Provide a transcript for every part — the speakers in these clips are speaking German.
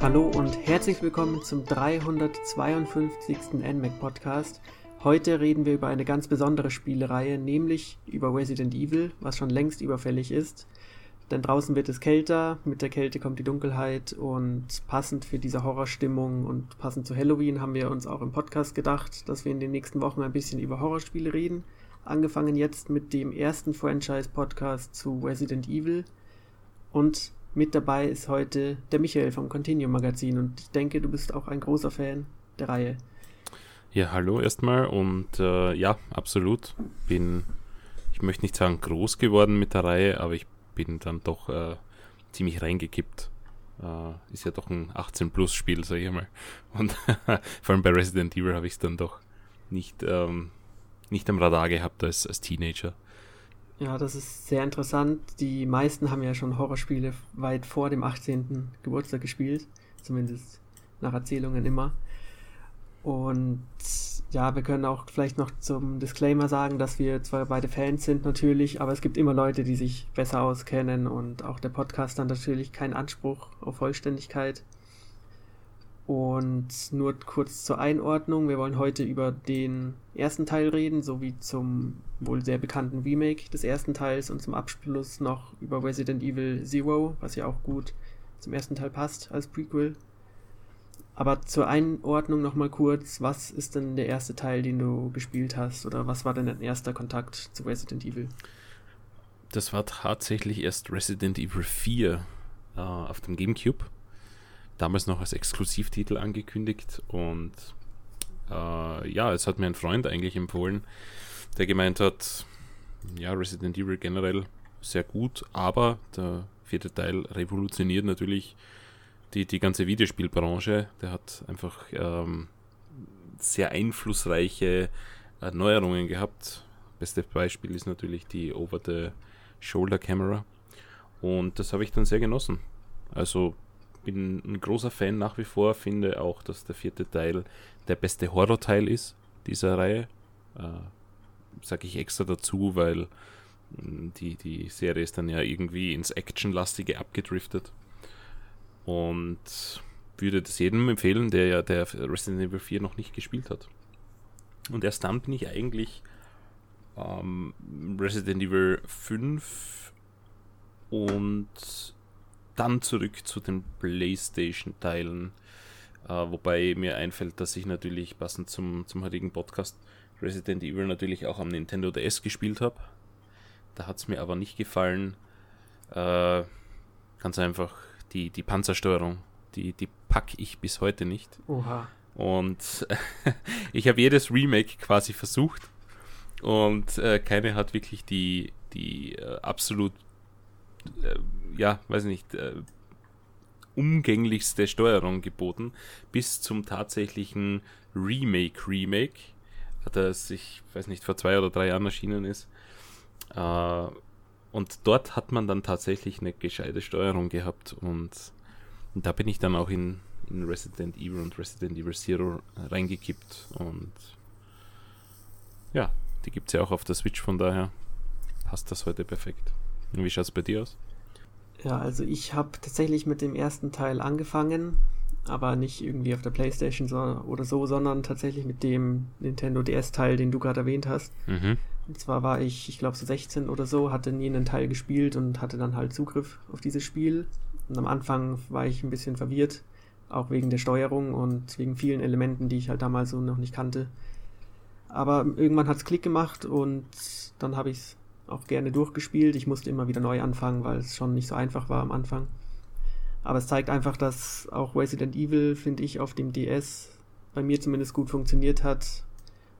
Hallo und herzlich willkommen zum 352. NMAC Podcast. Heute reden wir über eine ganz besondere Spielereihe, nämlich über Resident Evil, was schon längst überfällig ist. Denn draußen wird es kälter, mit der Kälte kommt die Dunkelheit und passend für diese Horrorstimmung und passend zu Halloween haben wir uns auch im Podcast gedacht, dass wir in den nächsten Wochen ein bisschen über Horrorspiele reden. Angefangen jetzt mit dem ersten Franchise-Podcast zu Resident Evil. Und mit dabei ist heute der Michael vom Continuum Magazin und ich denke, du bist auch ein großer Fan der Reihe. Ja, hallo erstmal und äh, ja, absolut. Bin, ich möchte nicht sagen groß geworden mit der Reihe, aber ich bin dann doch äh, ziemlich reingekippt. Äh, ist ja doch ein 18-Plus-Spiel, sag ich mal. Und vor allem bei Resident Evil habe ich es dann doch nicht, ähm, nicht am Radar gehabt als, als Teenager. Ja, das ist sehr interessant. Die meisten haben ja schon Horrorspiele weit vor dem 18. Geburtstag gespielt. Zumindest nach Erzählungen immer. Und ja, wir können auch vielleicht noch zum Disclaimer sagen, dass wir zwar beide Fans sind natürlich, aber es gibt immer Leute, die sich besser auskennen und auch der Podcast hat natürlich keinen Anspruch auf Vollständigkeit. Und nur kurz zur Einordnung, wir wollen heute über den ersten Teil reden, sowie zum wohl sehr bekannten Remake des ersten Teils und zum Abschluss noch über Resident Evil Zero, was ja auch gut zum ersten Teil passt als Prequel. Aber zur Einordnung nochmal kurz, was ist denn der erste Teil, den du gespielt hast? Oder was war denn dein erster Kontakt zu Resident Evil? Das war tatsächlich erst Resident Evil 4 äh, auf dem GameCube. Damals noch als Exklusivtitel angekündigt. Und äh, ja, es hat mir ein Freund eigentlich empfohlen, der gemeint hat, ja, Resident Evil generell sehr gut, aber der vierte Teil revolutioniert natürlich die, die ganze Videospielbranche. Der hat einfach ähm, sehr einflussreiche Erneuerungen gehabt. Beste Beispiel ist natürlich die Over-the-Shoulder-Camera. Und das habe ich dann sehr genossen. Also bin ein großer Fan nach wie vor, finde auch, dass der vierte Teil der beste Horror-Teil ist dieser Reihe. Äh, Sage ich extra dazu, weil mm, die, die Serie ist dann ja irgendwie ins Actionlastige abgedriftet. Und würde das jedem empfehlen, der ja der Resident Evil 4 noch nicht gespielt hat. Und erst dann bin ich eigentlich ähm, Resident Evil 5 und dann zurück zu den PlayStation-Teilen. Äh, wobei mir einfällt, dass ich natürlich passend zum, zum heutigen Podcast Resident Evil natürlich auch am Nintendo DS gespielt habe. Da hat es mir aber nicht gefallen. Äh, ganz einfach die, die Panzersteuerung, die, die packe ich bis heute nicht. Oha. Und ich habe jedes Remake quasi versucht und äh, keine hat wirklich die, die äh, absolut, ja, weiß nicht, äh, umgänglichste Steuerung geboten, bis zum tatsächlichen Remake-Remake, das ich weiß nicht, vor zwei oder drei Jahren erschienen ist. Äh, und dort hat man dann tatsächlich eine gescheite Steuerung gehabt und, und da bin ich dann auch in, in Resident Evil und Resident Evil Zero reingekippt und ja, die gibt es ja auch auf der Switch, von daher passt das heute perfekt. Wie schaut es bei dir aus? Ja, also ich habe tatsächlich mit dem ersten Teil angefangen, aber nicht irgendwie auf der Playstation oder so, sondern tatsächlich mit dem Nintendo DS-Teil, den du gerade erwähnt hast. Mhm. Und zwar war ich, ich glaube, so 16 oder so, hatte nie einen Teil gespielt und hatte dann halt Zugriff auf dieses Spiel. Und am Anfang war ich ein bisschen verwirrt, auch wegen der Steuerung und wegen vielen Elementen, die ich halt damals so noch nicht kannte. Aber irgendwann hat es Klick gemacht und dann habe ich es auch gerne durchgespielt. Ich musste immer wieder neu anfangen, weil es schon nicht so einfach war am Anfang. Aber es zeigt einfach, dass auch Resident Evil, finde ich, auf dem DS bei mir zumindest gut funktioniert hat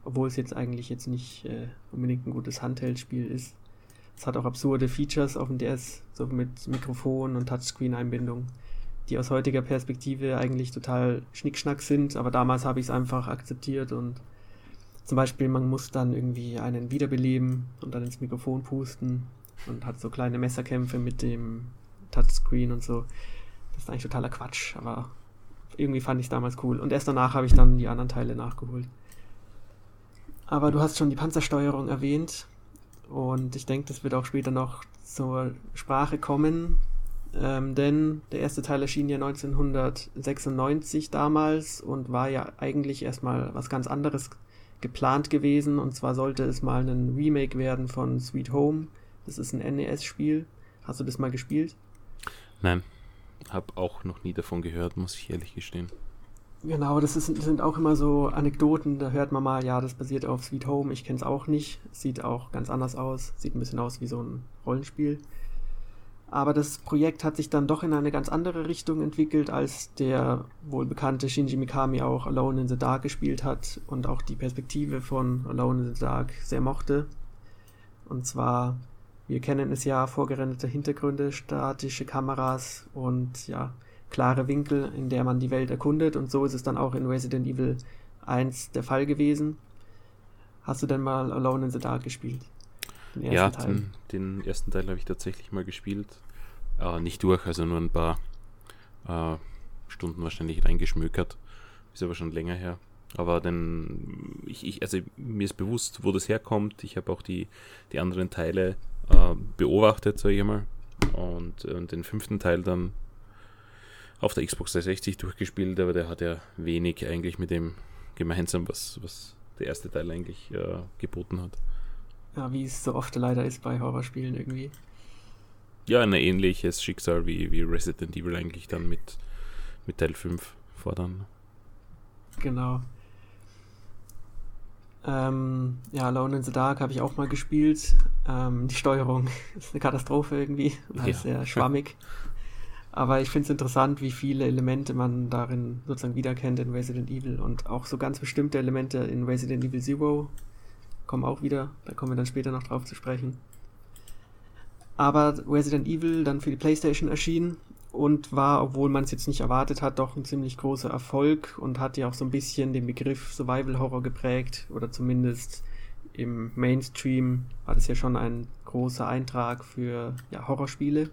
obwohl es jetzt eigentlich jetzt nicht äh, unbedingt ein gutes Handheld-Spiel ist. Es hat auch absurde Features auf dem DS, so mit Mikrofon und Touchscreen-Einbindung, die aus heutiger Perspektive eigentlich total schnickschnack sind, aber damals habe ich es einfach akzeptiert und zum Beispiel man muss dann irgendwie einen wiederbeleben und dann ins Mikrofon pusten und hat so kleine Messerkämpfe mit dem Touchscreen und so. Das ist eigentlich totaler Quatsch, aber irgendwie fand ich es damals cool. Und erst danach habe ich dann die anderen Teile nachgeholt. Aber du hast schon die Panzersteuerung erwähnt und ich denke, das wird auch später noch zur Sprache kommen. ähm, denn der erste Teil erschien ja 1996 damals und war ja eigentlich erstmal was ganz anderes geplant gewesen. Und zwar sollte es mal ein Remake werden von Sweet Home. Das ist ein NES-Spiel. Hast du das mal gespielt? Nein, habe auch noch nie davon gehört, muss ich ehrlich gestehen. Genau, das, ist, das sind auch immer so Anekdoten, da hört man mal, ja, das basiert auf Sweet Home, ich kenne es auch nicht, sieht auch ganz anders aus, sieht ein bisschen aus wie so ein Rollenspiel. Aber das Projekt hat sich dann doch in eine ganz andere Richtung entwickelt, als der wohl bekannte Shinji Mikami auch Alone in the Dark gespielt hat und auch die Perspektive von Alone in the Dark sehr mochte. Und zwar, wir kennen es ja, vorgerenderte Hintergründe, statische Kameras und ja, klare Winkel, in der man die Welt erkundet. Und so ist es dann auch in Resident Evil 1 der Fall gewesen. Hast du denn mal Alone in the Dark gespielt? Den ja, den, den, ersten Teil habe ich tatsächlich mal gespielt. Äh, nicht durch, also nur ein paar äh, Stunden wahrscheinlich reingeschmökert. Ist aber schon länger her. Aber denn ich, ich, also mir ist bewusst, wo das herkommt. Ich habe auch die, die anderen Teile äh, beobachtet, sage ich mal. Und, und den fünften Teil dann auf der Xbox 360 durchgespielt, aber der hat ja wenig eigentlich mit dem gemeinsam, was, was der erste Teil eigentlich äh, geboten hat. Ja, wie es so oft leider ist bei Horrorspielen irgendwie. Ja, ein ähnliches Schicksal wie, wie Resident Evil eigentlich dann mit, mit Teil 5 fordern. Genau. Ähm, ja, Alone in the Dark habe ich auch mal gespielt. Ähm, die Steuerung ist eine Katastrophe irgendwie, ja. sehr schwammig. Aber ich finde es interessant, wie viele Elemente man darin sozusagen wiederkennt in Resident Evil und auch so ganz bestimmte Elemente in Resident Evil Zero kommen auch wieder. Da kommen wir dann später noch drauf zu sprechen. Aber Resident Evil dann für die PlayStation erschienen und war, obwohl man es jetzt nicht erwartet hat, doch ein ziemlich großer Erfolg und hat ja auch so ein bisschen den Begriff Survival Horror geprägt oder zumindest im Mainstream war das ja schon ein großer Eintrag für ja, Horrorspiele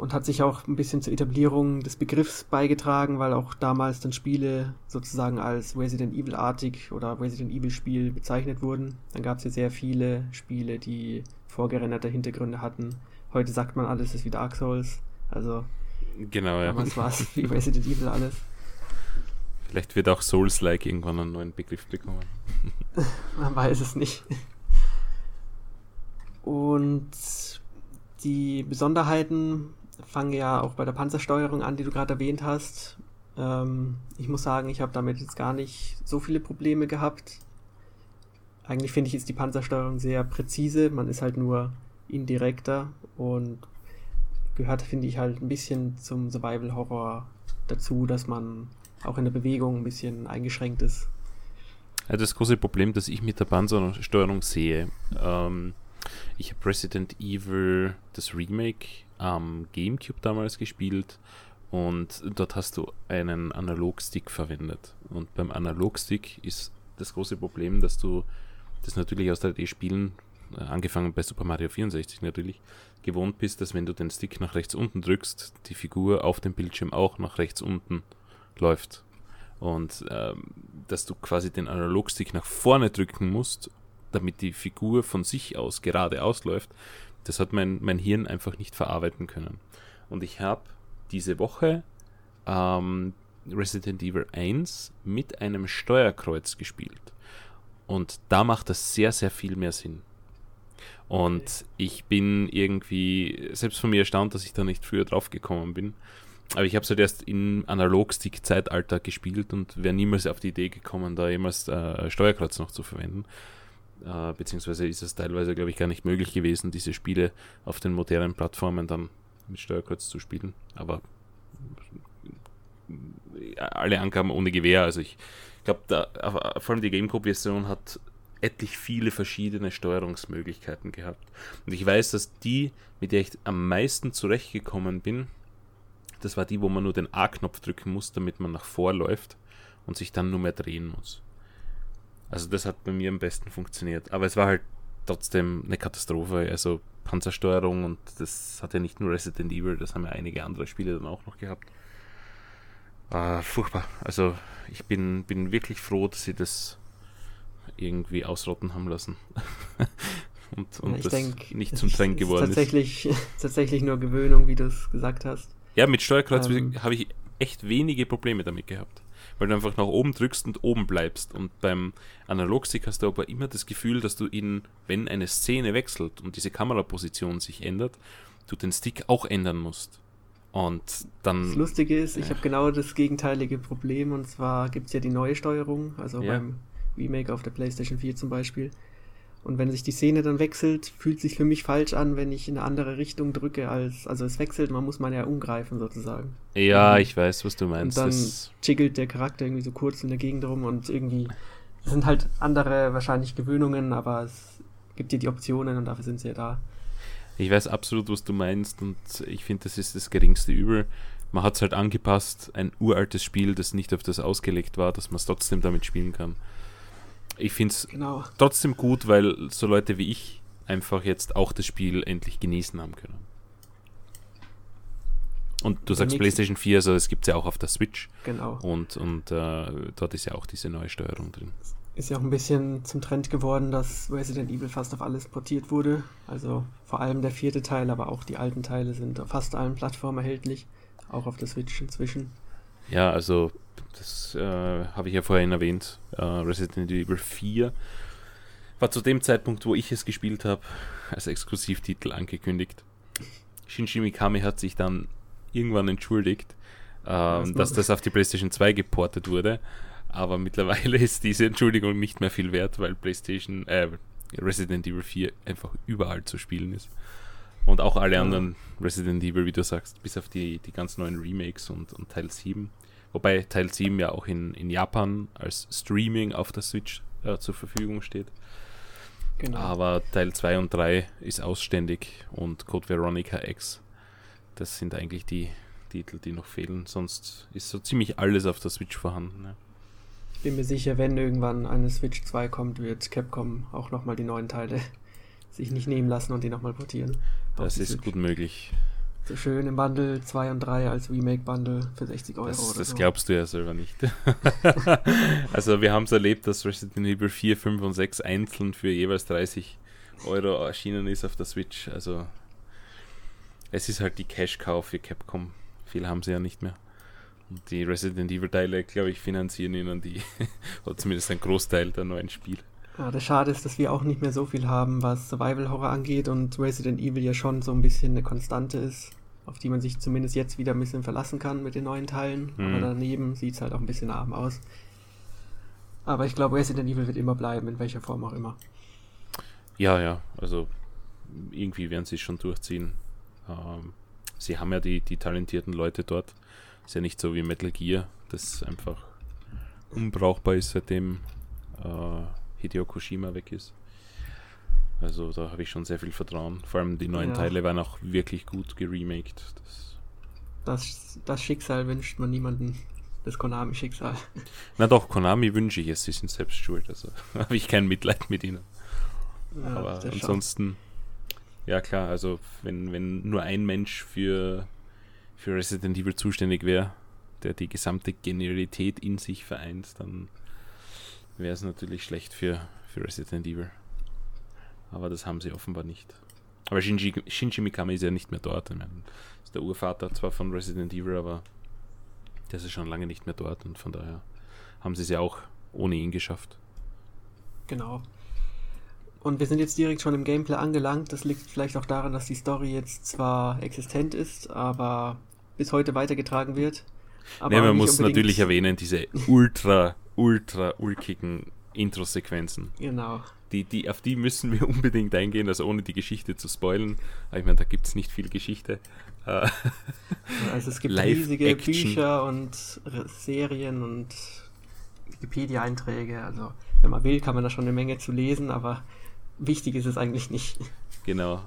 und hat sich auch ein bisschen zur Etablierung des Begriffs beigetragen, weil auch damals dann Spiele sozusagen als Resident Evil-artig oder Resident Evil-Spiel bezeichnet wurden. Dann gab es ja sehr viele Spiele, die vorgerenderte Hintergründe hatten. Heute sagt man alles ist wie Dark Souls. Also genau, ja. damals war es wie Resident Evil alles. Vielleicht wird auch Souls-like irgendwann einen neuen Begriff bekommen. man weiß es nicht. Und die Besonderheiten fange ja auch bei der Panzersteuerung an, die du gerade erwähnt hast. Ähm, ich muss sagen, ich habe damit jetzt gar nicht so viele Probleme gehabt. Eigentlich finde ich jetzt die Panzersteuerung sehr präzise. Man ist halt nur indirekter und gehört, finde ich, halt ein bisschen zum Survival Horror dazu, dass man auch in der Bewegung ein bisschen eingeschränkt ist. Ja, das große Problem, das ich mit der Panzersteuerung sehe, ähm, ich habe Resident Evil, das Remake, am GameCube damals gespielt und dort hast du einen Analogstick verwendet. Und beim Analogstick ist das große Problem, dass du das natürlich aus 3D-Spielen, äh, angefangen bei Super Mario 64 natürlich, gewohnt bist, dass wenn du den Stick nach rechts unten drückst, die Figur auf dem Bildschirm auch nach rechts unten läuft. Und ähm, dass du quasi den Analogstick nach vorne drücken musst, damit die Figur von sich aus geradeaus läuft, das hat mein, mein Hirn einfach nicht verarbeiten können. Und ich habe diese Woche ähm, Resident Evil 1 mit einem Steuerkreuz gespielt. Und da macht das sehr, sehr viel mehr Sinn. Und ich bin irgendwie selbst von mir erstaunt, dass ich da nicht früher drauf gekommen bin. Aber ich habe es halt erst im Analogstick-Zeitalter gespielt und wäre niemals auf die Idee gekommen, da jemals äh, Steuerkreuz noch zu verwenden. Äh, beziehungsweise ist es teilweise, glaube ich, gar nicht möglich gewesen, diese Spiele auf den modernen Plattformen dann mit Steuerkreuz zu spielen. Aber äh, alle Angaben ohne Gewehr. Also ich glaube, vor allem die GameCube-Version hat etlich viele verschiedene Steuerungsmöglichkeiten gehabt. Und ich weiß, dass die, mit der ich am meisten zurechtgekommen bin, das war die, wo man nur den A-Knopf drücken muss, damit man nach vorläuft und sich dann nur mehr drehen muss. Also das hat bei mir am besten funktioniert. Aber es war halt trotzdem eine Katastrophe. Also Panzersteuerung und das hat ja nicht nur Resident Evil, das haben ja einige andere Spiele dann auch noch gehabt. Äh, furchtbar. Also ich bin, bin wirklich froh, dass sie das irgendwie ausrotten haben lassen. und, und ja, das denk, nicht zum Trend geworden ist. Tatsächlich, tatsächlich nur Gewöhnung, wie du es gesagt hast. Ja, mit Steuerkreuz ähm, habe ich echt wenige Probleme damit gehabt. Weil du einfach nach oben drückst und oben bleibst. Und beim Analogstick hast du aber immer das Gefühl, dass du ihn, wenn eine Szene wechselt und diese Kameraposition sich ändert, du den Stick auch ändern musst. Und dann. Das Lustige ist, ich habe genau das gegenteilige Problem und zwar gibt es ja die neue Steuerung, also ja. beim Remake auf der PlayStation 4 zum Beispiel. Und wenn sich die Szene dann wechselt, fühlt sich für mich falsch an, wenn ich in eine andere Richtung drücke als, also es wechselt, man muss man ja umgreifen sozusagen. Ja, ich weiß, was du meinst. Und dann das jiggelt der Charakter irgendwie so kurz in der Gegend rum und irgendwie sind halt andere wahrscheinlich Gewöhnungen, aber es gibt dir die Optionen und dafür sind sie ja da. Ich weiß absolut, was du meinst und ich finde, das ist das geringste Übel. Man hat es halt angepasst, ein uraltes Spiel, das nicht auf das ausgelegt war, dass man es trotzdem damit spielen kann. Ich finde es genau. trotzdem gut, weil so Leute wie ich einfach jetzt auch das Spiel endlich genießen haben können. Und du sagst PlayStation 4, also es gibt es ja auch auf der Switch. Genau. Und, und äh, dort ist ja auch diese neue Steuerung drin ist ja auch ein bisschen zum Trend geworden, dass Resident Evil fast auf alles portiert wurde. Also vor allem der vierte Teil, aber auch die alten Teile sind auf fast allen Plattformen erhältlich, auch auf der Switch inzwischen. Ja, also das äh, habe ich ja vorhin erwähnt. Äh, Resident Evil 4 war zu dem Zeitpunkt, wo ich es gespielt habe, als Exklusivtitel angekündigt. Shinji Mikami hat sich dann irgendwann entschuldigt, äh, dass das auf die PlayStation 2 geportet wurde aber mittlerweile ist diese Entschuldigung nicht mehr viel wert, weil PlayStation, äh, Resident Evil 4 einfach überall zu spielen ist. Und auch alle anderen Resident Evil, wie du sagst, bis auf die, die ganz neuen Remakes und, und Teil 7. Wobei Teil 7 ja auch in, in Japan als Streaming auf der Switch äh, zur Verfügung steht. Genau. Aber Teil 2 und 3 ist ausständig und Code Veronica X, das sind eigentlich die Titel, die noch fehlen. Sonst ist so ziemlich alles auf der Switch vorhanden. Ja bin mir sicher, wenn irgendwann eine Switch 2 kommt, wird Capcom auch nochmal die neuen Teile sich nicht nehmen lassen und die nochmal portieren. Das ist Switch. gut möglich. So schön im Bundle 2 und 3 als Remake-Bundle für 60 Euro. Das, das so. glaubst du ja selber nicht. also wir haben es erlebt, dass Resident Evil 4, 5 und 6 einzeln für jeweils 30 Euro erschienen ist auf der Switch. Also es ist halt die Cash-Cow für Capcom. Viel haben sie ja nicht mehr. Die Resident Evil Teile, glaube ich, finanzieren ihnen die, oder zumindest ein Großteil der neuen Spiele. Ja, das Schade ist, dass wir auch nicht mehr so viel haben, was Survival Horror angeht und Resident Evil ja schon so ein bisschen eine Konstante ist, auf die man sich zumindest jetzt wieder ein bisschen verlassen kann mit den neuen Teilen. Mhm. Aber daneben sieht es halt auch ein bisschen arm aus. Aber ich glaube, Resident Evil wird immer bleiben, in welcher Form auch immer. Ja, ja, also irgendwie werden sie es schon durchziehen. Ähm, sie haben ja die, die talentierten Leute dort. Ist ja nicht so wie Metal Gear, das einfach unbrauchbar ist, seitdem äh, Hideo Kojima weg ist. Also da habe ich schon sehr viel Vertrauen. Vor allem die neuen ja. Teile waren auch wirklich gut geremaked. Das, das, das Schicksal wünscht man niemanden. Das Konami-Schicksal. Na doch, Konami wünsche ich es. Sie sind selbst schuld. Also habe ich kein Mitleid mit ihnen. Ja, Aber ansonsten, ja klar, also wenn, wenn nur ein Mensch für für Resident Evil zuständig wäre, der die gesamte Genialität in sich vereint, dann wäre es natürlich schlecht für, für Resident Evil. Aber das haben sie offenbar nicht. Aber Shinji, Shinji Mikami ist ja nicht mehr dort. Meine, ist der Urvater zwar von Resident Evil, aber der ist schon lange nicht mehr dort und von daher haben sie es ja auch ohne ihn geschafft. Genau. Und wir sind jetzt direkt schon im Gameplay angelangt. Das liegt vielleicht auch daran, dass die Story jetzt zwar existent ist, aber bis heute weitergetragen wird. Aber nee, man muss natürlich erwähnen, diese ultra, ultra ulkigen Intro-Sequenzen. Genau. Die, die, auf die müssen wir unbedingt eingehen, also ohne die Geschichte zu spoilen. Aber ich meine, da gibt es nicht viel Geschichte. Äh, also es gibt riesige Bücher und Serien und Wikipedia-Einträge. Also wenn man will, kann man da schon eine Menge zu lesen, aber wichtig ist es eigentlich nicht. Genau.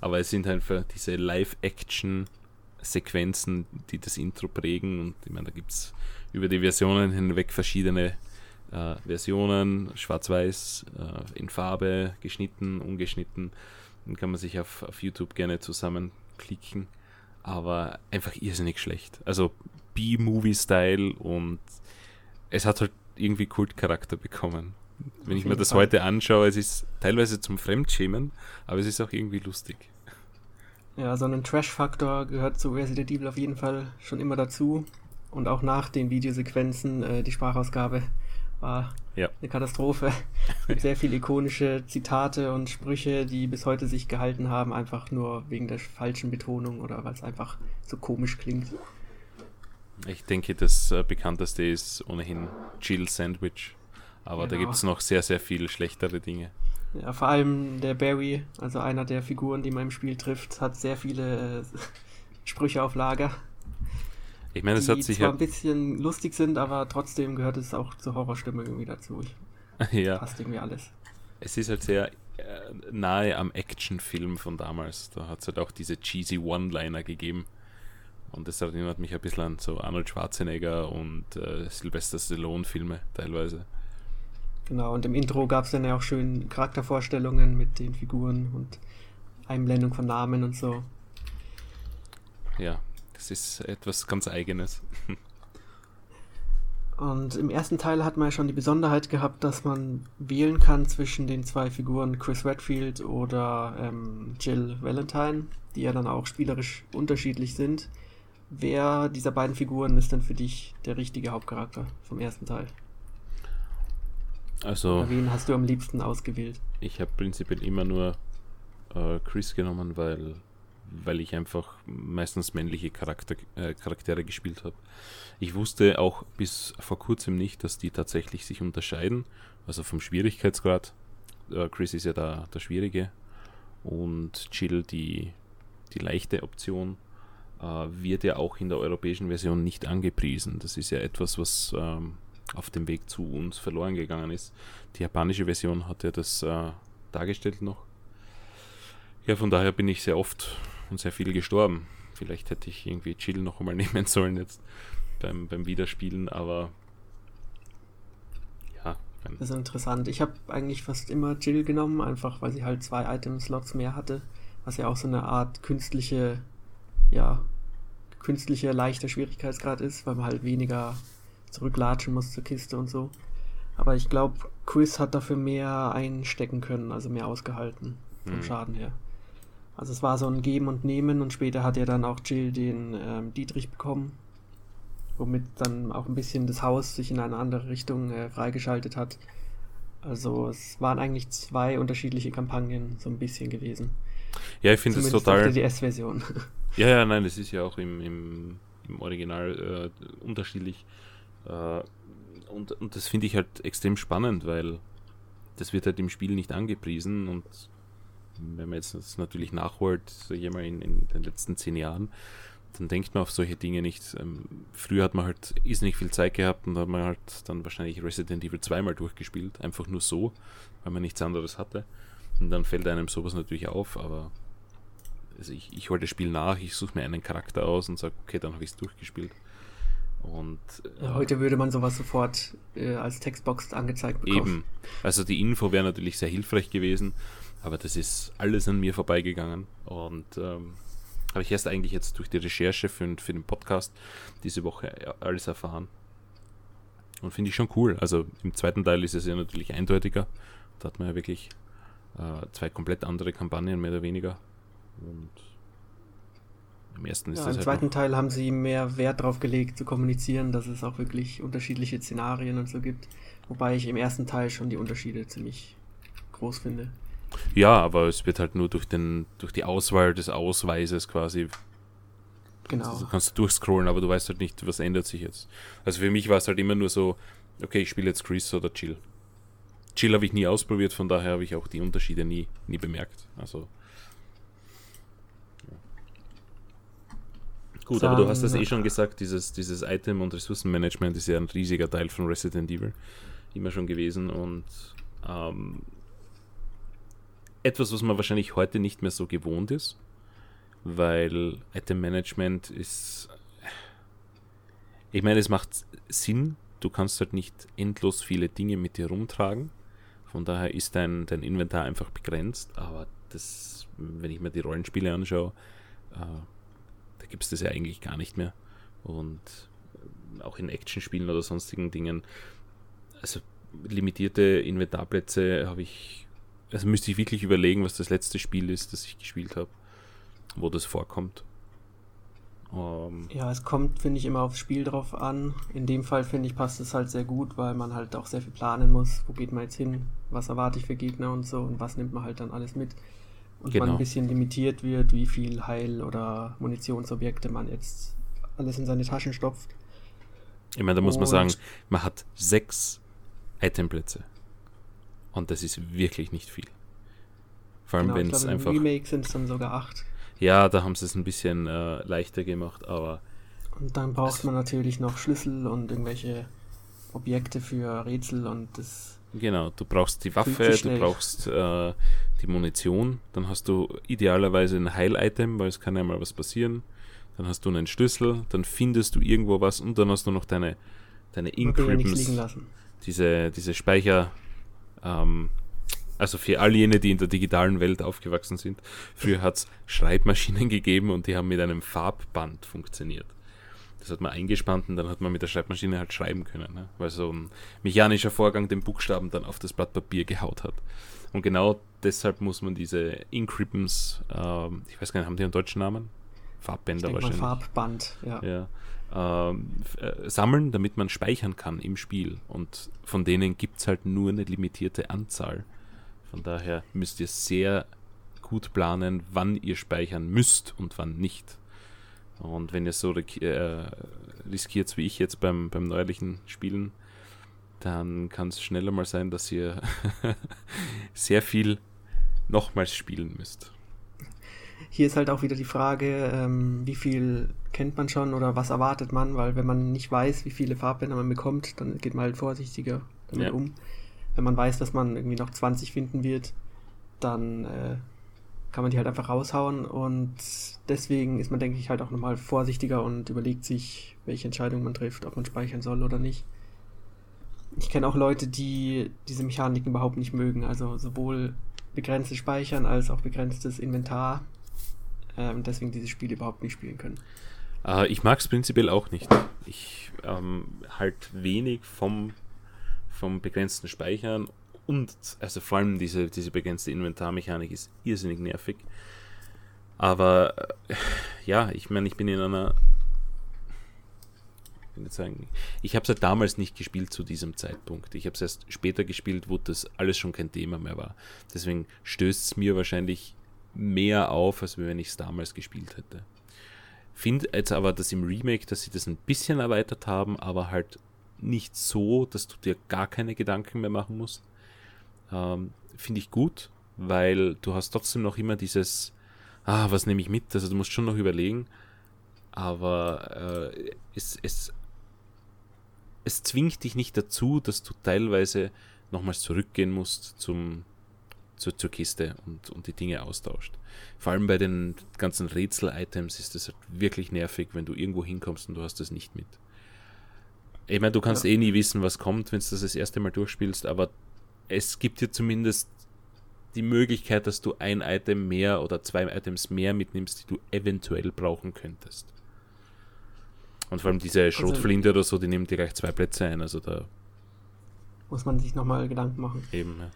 Aber es sind einfach diese Live-Action- Sequenzen, die das Intro prägen. Und ich meine, da gibt es über die Versionen hinweg verschiedene äh, Versionen, schwarz-weiß, äh, in Farbe, geschnitten, ungeschnitten. Dann kann man sich auf, auf YouTube gerne zusammenklicken. Aber einfach irrsinnig schlecht. Also B-Movie-Style und es hat halt irgendwie Kultcharakter bekommen. Wenn ich mir das heute anschaue, es ist teilweise zum Fremdschämen, aber es ist auch irgendwie lustig. Ja, so ein Trash-Faktor gehört zu Resident Evil auf jeden Fall schon immer dazu. Und auch nach den Videosequenzen, äh, die Sprachausgabe war ja. eine Katastrophe. Mit sehr viele ikonische Zitate und Sprüche, die bis heute sich gehalten haben, einfach nur wegen der falschen Betonung oder weil es einfach so komisch klingt. Ich denke, das äh, bekannteste ist ohnehin Chill Sandwich. Aber genau. da gibt es noch sehr, sehr viel schlechtere Dinge. Ja, vor allem der Barry, also einer der Figuren, die man im Spiel trifft, hat sehr viele äh, Sprüche auf Lager. Ich meine, es hat sich zwar ja ein bisschen lustig sind, aber trotzdem gehört es auch zur Horrorstimme irgendwie dazu. Ich, ja. Passt irgendwie alles. Es ist halt sehr äh, nahe am Actionfilm von damals. Da hat es halt auch diese cheesy One-Liner gegeben. Und das erinnert mich ein bisschen an so Arnold Schwarzenegger und äh, Sylvester Stallone-Filme teilweise. Genau, und im Intro gab es dann ja auch schön Charaktervorstellungen mit den Figuren und Einblendung von Namen und so. Ja, das ist etwas ganz Eigenes. Und im ersten Teil hat man ja schon die Besonderheit gehabt, dass man wählen kann zwischen den zwei Figuren Chris Redfield oder ähm, Jill Valentine, die ja dann auch spielerisch unterschiedlich sind. Wer dieser beiden Figuren ist denn für dich der richtige Hauptcharakter vom ersten Teil? Also. Wen hast du am liebsten ausgewählt? Ich habe prinzipiell immer nur äh, Chris genommen, weil, weil ich einfach meistens männliche Charakter, äh, Charaktere gespielt habe. Ich wusste auch bis vor kurzem nicht, dass die tatsächlich sich unterscheiden. Also vom Schwierigkeitsgrad. Äh, Chris ist ja da der Schwierige und Jill die, die leichte Option äh, wird ja auch in der europäischen Version nicht angepriesen. Das ist ja etwas, was ähm, auf dem Weg zu uns verloren gegangen ist. Die japanische Version hat ja das äh, dargestellt noch. Ja, von daher bin ich sehr oft und sehr viel gestorben. Vielleicht hätte ich irgendwie Chill noch einmal nehmen sollen jetzt beim, beim Wiederspielen, aber ja. Das ist interessant. Ich habe eigentlich fast immer Jill genommen, einfach weil sie halt zwei Item-Slots mehr hatte, was ja auch so eine Art künstliche, ja, künstlicher leichter Schwierigkeitsgrad ist, weil man halt weniger zurücklatschen muss zur Kiste und so. Aber ich glaube, Chris hat dafür mehr einstecken können, also mehr ausgehalten vom hm. Schaden her. Also es war so ein Geben und Nehmen und später hat er dann auch Jill den ähm, Dietrich bekommen, womit dann auch ein bisschen das Haus sich in eine andere Richtung äh, freigeschaltet hat. Also es waren eigentlich zwei unterschiedliche Kampagnen so ein bisschen gewesen. Ja, ich finde es total. Auf der DS-Version. Ja, ja, nein, es ist ja auch im, im, im Original äh, unterschiedlich. Äh, und, und das finde ich halt extrem spannend, weil das wird halt im Spiel nicht angepriesen und wenn man jetzt das natürlich nachholt, so jemand in, in den letzten zehn Jahren, dann denkt man auf solche Dinge nicht. Ähm, früher hat man halt ist nicht viel Zeit gehabt und hat man halt dann wahrscheinlich Resident Evil zweimal durchgespielt, einfach nur so, weil man nichts anderes hatte. Und dann fällt einem sowas natürlich auf, aber also ich, ich hole das Spiel nach, ich suche mir einen Charakter aus und sage, okay, dann habe ich es durchgespielt. Und, äh, Heute würde man sowas sofort äh, als Textbox angezeigt bekommen. Eben. Also die Info wäre natürlich sehr hilfreich gewesen, aber das ist alles an mir vorbeigegangen. Und ähm, habe ich erst eigentlich jetzt durch die Recherche für, für den Podcast diese Woche alles erfahren. Und finde ich schon cool. Also im zweiten Teil ist es ja natürlich eindeutiger. Da hat man ja wirklich äh, zwei komplett andere Kampagnen, mehr oder weniger. Und im ersten ist ja, das Im halt zweiten Teil haben sie mehr Wert darauf gelegt, zu kommunizieren, dass es auch wirklich unterschiedliche Szenarien und so gibt. Wobei ich im ersten Teil schon die Unterschiede ziemlich groß finde. Ja, aber es wird halt nur durch, den, durch die Auswahl des Ausweises quasi. Genau. Also, du kannst durchscrollen, aber du weißt halt nicht, was ändert sich jetzt. Also für mich war es halt immer nur so, okay, ich spiele jetzt Chris oder Chill. Chill habe ich nie ausprobiert, von daher habe ich auch die Unterschiede nie, nie bemerkt. Also Gut, aber du hast das eh schon gesagt, dieses, dieses Item- und Ressourcenmanagement ist ja ein riesiger Teil von Resident Evil. Immer schon gewesen und ähm, etwas, was man wahrscheinlich heute nicht mehr so gewohnt ist, weil Item-Management ist, ich meine, es macht Sinn, du kannst halt nicht endlos viele Dinge mit dir rumtragen, von daher ist dein, dein Inventar einfach begrenzt, aber das, wenn ich mir die Rollenspiele anschaue, äh, gibt es das ja eigentlich gar nicht mehr. Und auch in Actionspielen oder sonstigen Dingen. Also limitierte Inventarplätze habe ich, also müsste ich wirklich überlegen, was das letzte Spiel ist, das ich gespielt habe, wo das vorkommt. Um, ähm, ja, es kommt, finde ich, immer aufs Spiel drauf an. In dem Fall, finde ich, passt es halt sehr gut, weil man halt auch sehr viel planen muss. Wo geht man jetzt hin? Was erwarte ich für Gegner und so? Und was nimmt man halt dann alles mit? Und genau. man ein bisschen limitiert wird, wie viel Heil- oder Munitionsobjekte man jetzt alles in seine Taschen stopft. Ich meine, da muss man sagen, man hat sechs Itemplätze. Und das ist wirklich nicht viel. Vor allem, genau, wenn es einfach. Im Remake sind es dann sogar acht. Ja, da haben sie es ein bisschen äh, leichter gemacht, aber. Und dann braucht man natürlich noch Schlüssel und irgendwelche Objekte für Rätsel und das. Genau, du brauchst die Waffe, du brauchst äh, die Munition, dann hast du idealerweise ein Heil-Item, weil es kann ja mal was passieren. Dann hast du einen Schlüssel, dann findest du irgendwo was und dann hast du noch deine, deine Ink-Ribbons. Diese, diese Speicher, ähm, also für all jene, die in der digitalen Welt aufgewachsen sind, früher hat es Schreibmaschinen gegeben und die haben mit einem Farbband funktioniert. Das hat man eingespannt und dann hat man mit der Schreibmaschine halt schreiben können, ne? weil so ein mechanischer Vorgang den Buchstaben dann auf das Blatt Papier gehaut hat. Und genau deshalb muss man diese Inkribbons, ähm, ich weiß gar nicht, haben die einen deutschen Namen? Farbbänder wahrscheinlich. Farbband, ja. ja ähm, äh, sammeln, damit man speichern kann im Spiel. Und von denen gibt es halt nur eine limitierte Anzahl. Von daher müsst ihr sehr gut planen, wann ihr speichern müsst und wann nicht. Und wenn ihr so äh, riskiert wie ich jetzt beim, beim neuerlichen Spielen, dann kann es schneller mal sein, dass ihr sehr viel nochmals spielen müsst. Hier ist halt auch wieder die Frage, ähm, wie viel kennt man schon oder was erwartet man, weil wenn man nicht weiß, wie viele Farbbänder man bekommt, dann geht man halt vorsichtiger damit ja. um wenn man weiß, dass man irgendwie noch 20 finden wird, dann äh, kann man die halt einfach raushauen und deswegen ist man, denke ich, halt auch nochmal vorsichtiger und überlegt sich, welche Entscheidung man trifft, ob man speichern soll oder nicht. Ich kenne auch Leute, die diese Mechaniken überhaupt nicht mögen, also sowohl begrenztes Speichern als auch begrenztes Inventar äh, und deswegen dieses Spiel überhaupt nicht spielen können. Äh, ich mag es prinzipiell auch nicht. Ich ähm, halt wenig vom vom begrenzten Speichern und also vor allem diese, diese begrenzte Inventarmechanik ist irrsinnig nervig. Aber äh, ja, ich meine, ich bin in einer. Ich, sagen, ich habe es ja damals nicht gespielt zu diesem Zeitpunkt. Ich habe es erst später gespielt, wo das alles schon kein Thema mehr war. Deswegen stößt es mir wahrscheinlich mehr auf, als wenn ich es damals gespielt hätte. Finde jetzt aber, dass im Remake, dass sie das ein bisschen erweitert haben, aber halt nicht so, dass du dir gar keine Gedanken mehr machen musst. Ähm, Finde ich gut, weil du hast trotzdem noch immer dieses, ah, was nehme ich mit? Also du musst schon noch überlegen, aber äh, es, es, es zwingt dich nicht dazu, dass du teilweise nochmals zurückgehen musst zum, zur, zur Kiste und, und die Dinge austauscht. Vor allem bei den ganzen Rätsel-Items ist es halt wirklich nervig, wenn du irgendwo hinkommst und du hast das nicht mit. Ich meine, du kannst ja. eh nie wissen, was kommt, wenn du das das erste Mal durchspielst, aber es gibt dir zumindest die Möglichkeit, dass du ein Item mehr oder zwei Items mehr mitnimmst, die du eventuell brauchen könntest. Und vor allem diese also Schrotflinte also, oder so, die nehmen dir gleich zwei Plätze ein, also da muss man sich nochmal Gedanken machen. Eben, ja.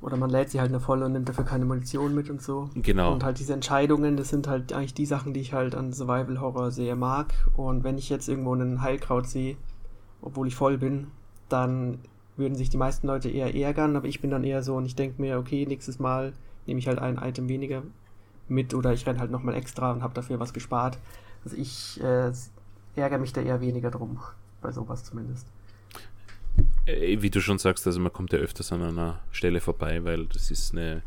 Oder man lädt sie halt eine volle und nimmt dafür keine Munition mit und so. Genau. Und halt diese Entscheidungen, das sind halt eigentlich die Sachen, die ich halt an Survival Horror sehr mag. Und wenn ich jetzt irgendwo einen Heilkraut sehe, obwohl ich voll bin, dann würden sich die meisten Leute eher ärgern, aber ich bin dann eher so und ich denke mir, okay, nächstes Mal nehme ich halt ein Item weniger mit oder ich renne halt nochmal extra und habe dafür was gespart. Also ich äh, ärgere mich da eher weniger drum, bei sowas zumindest. Äh, wie du schon sagst, also man kommt ja öfters an einer Stelle vorbei, weil das ist eine,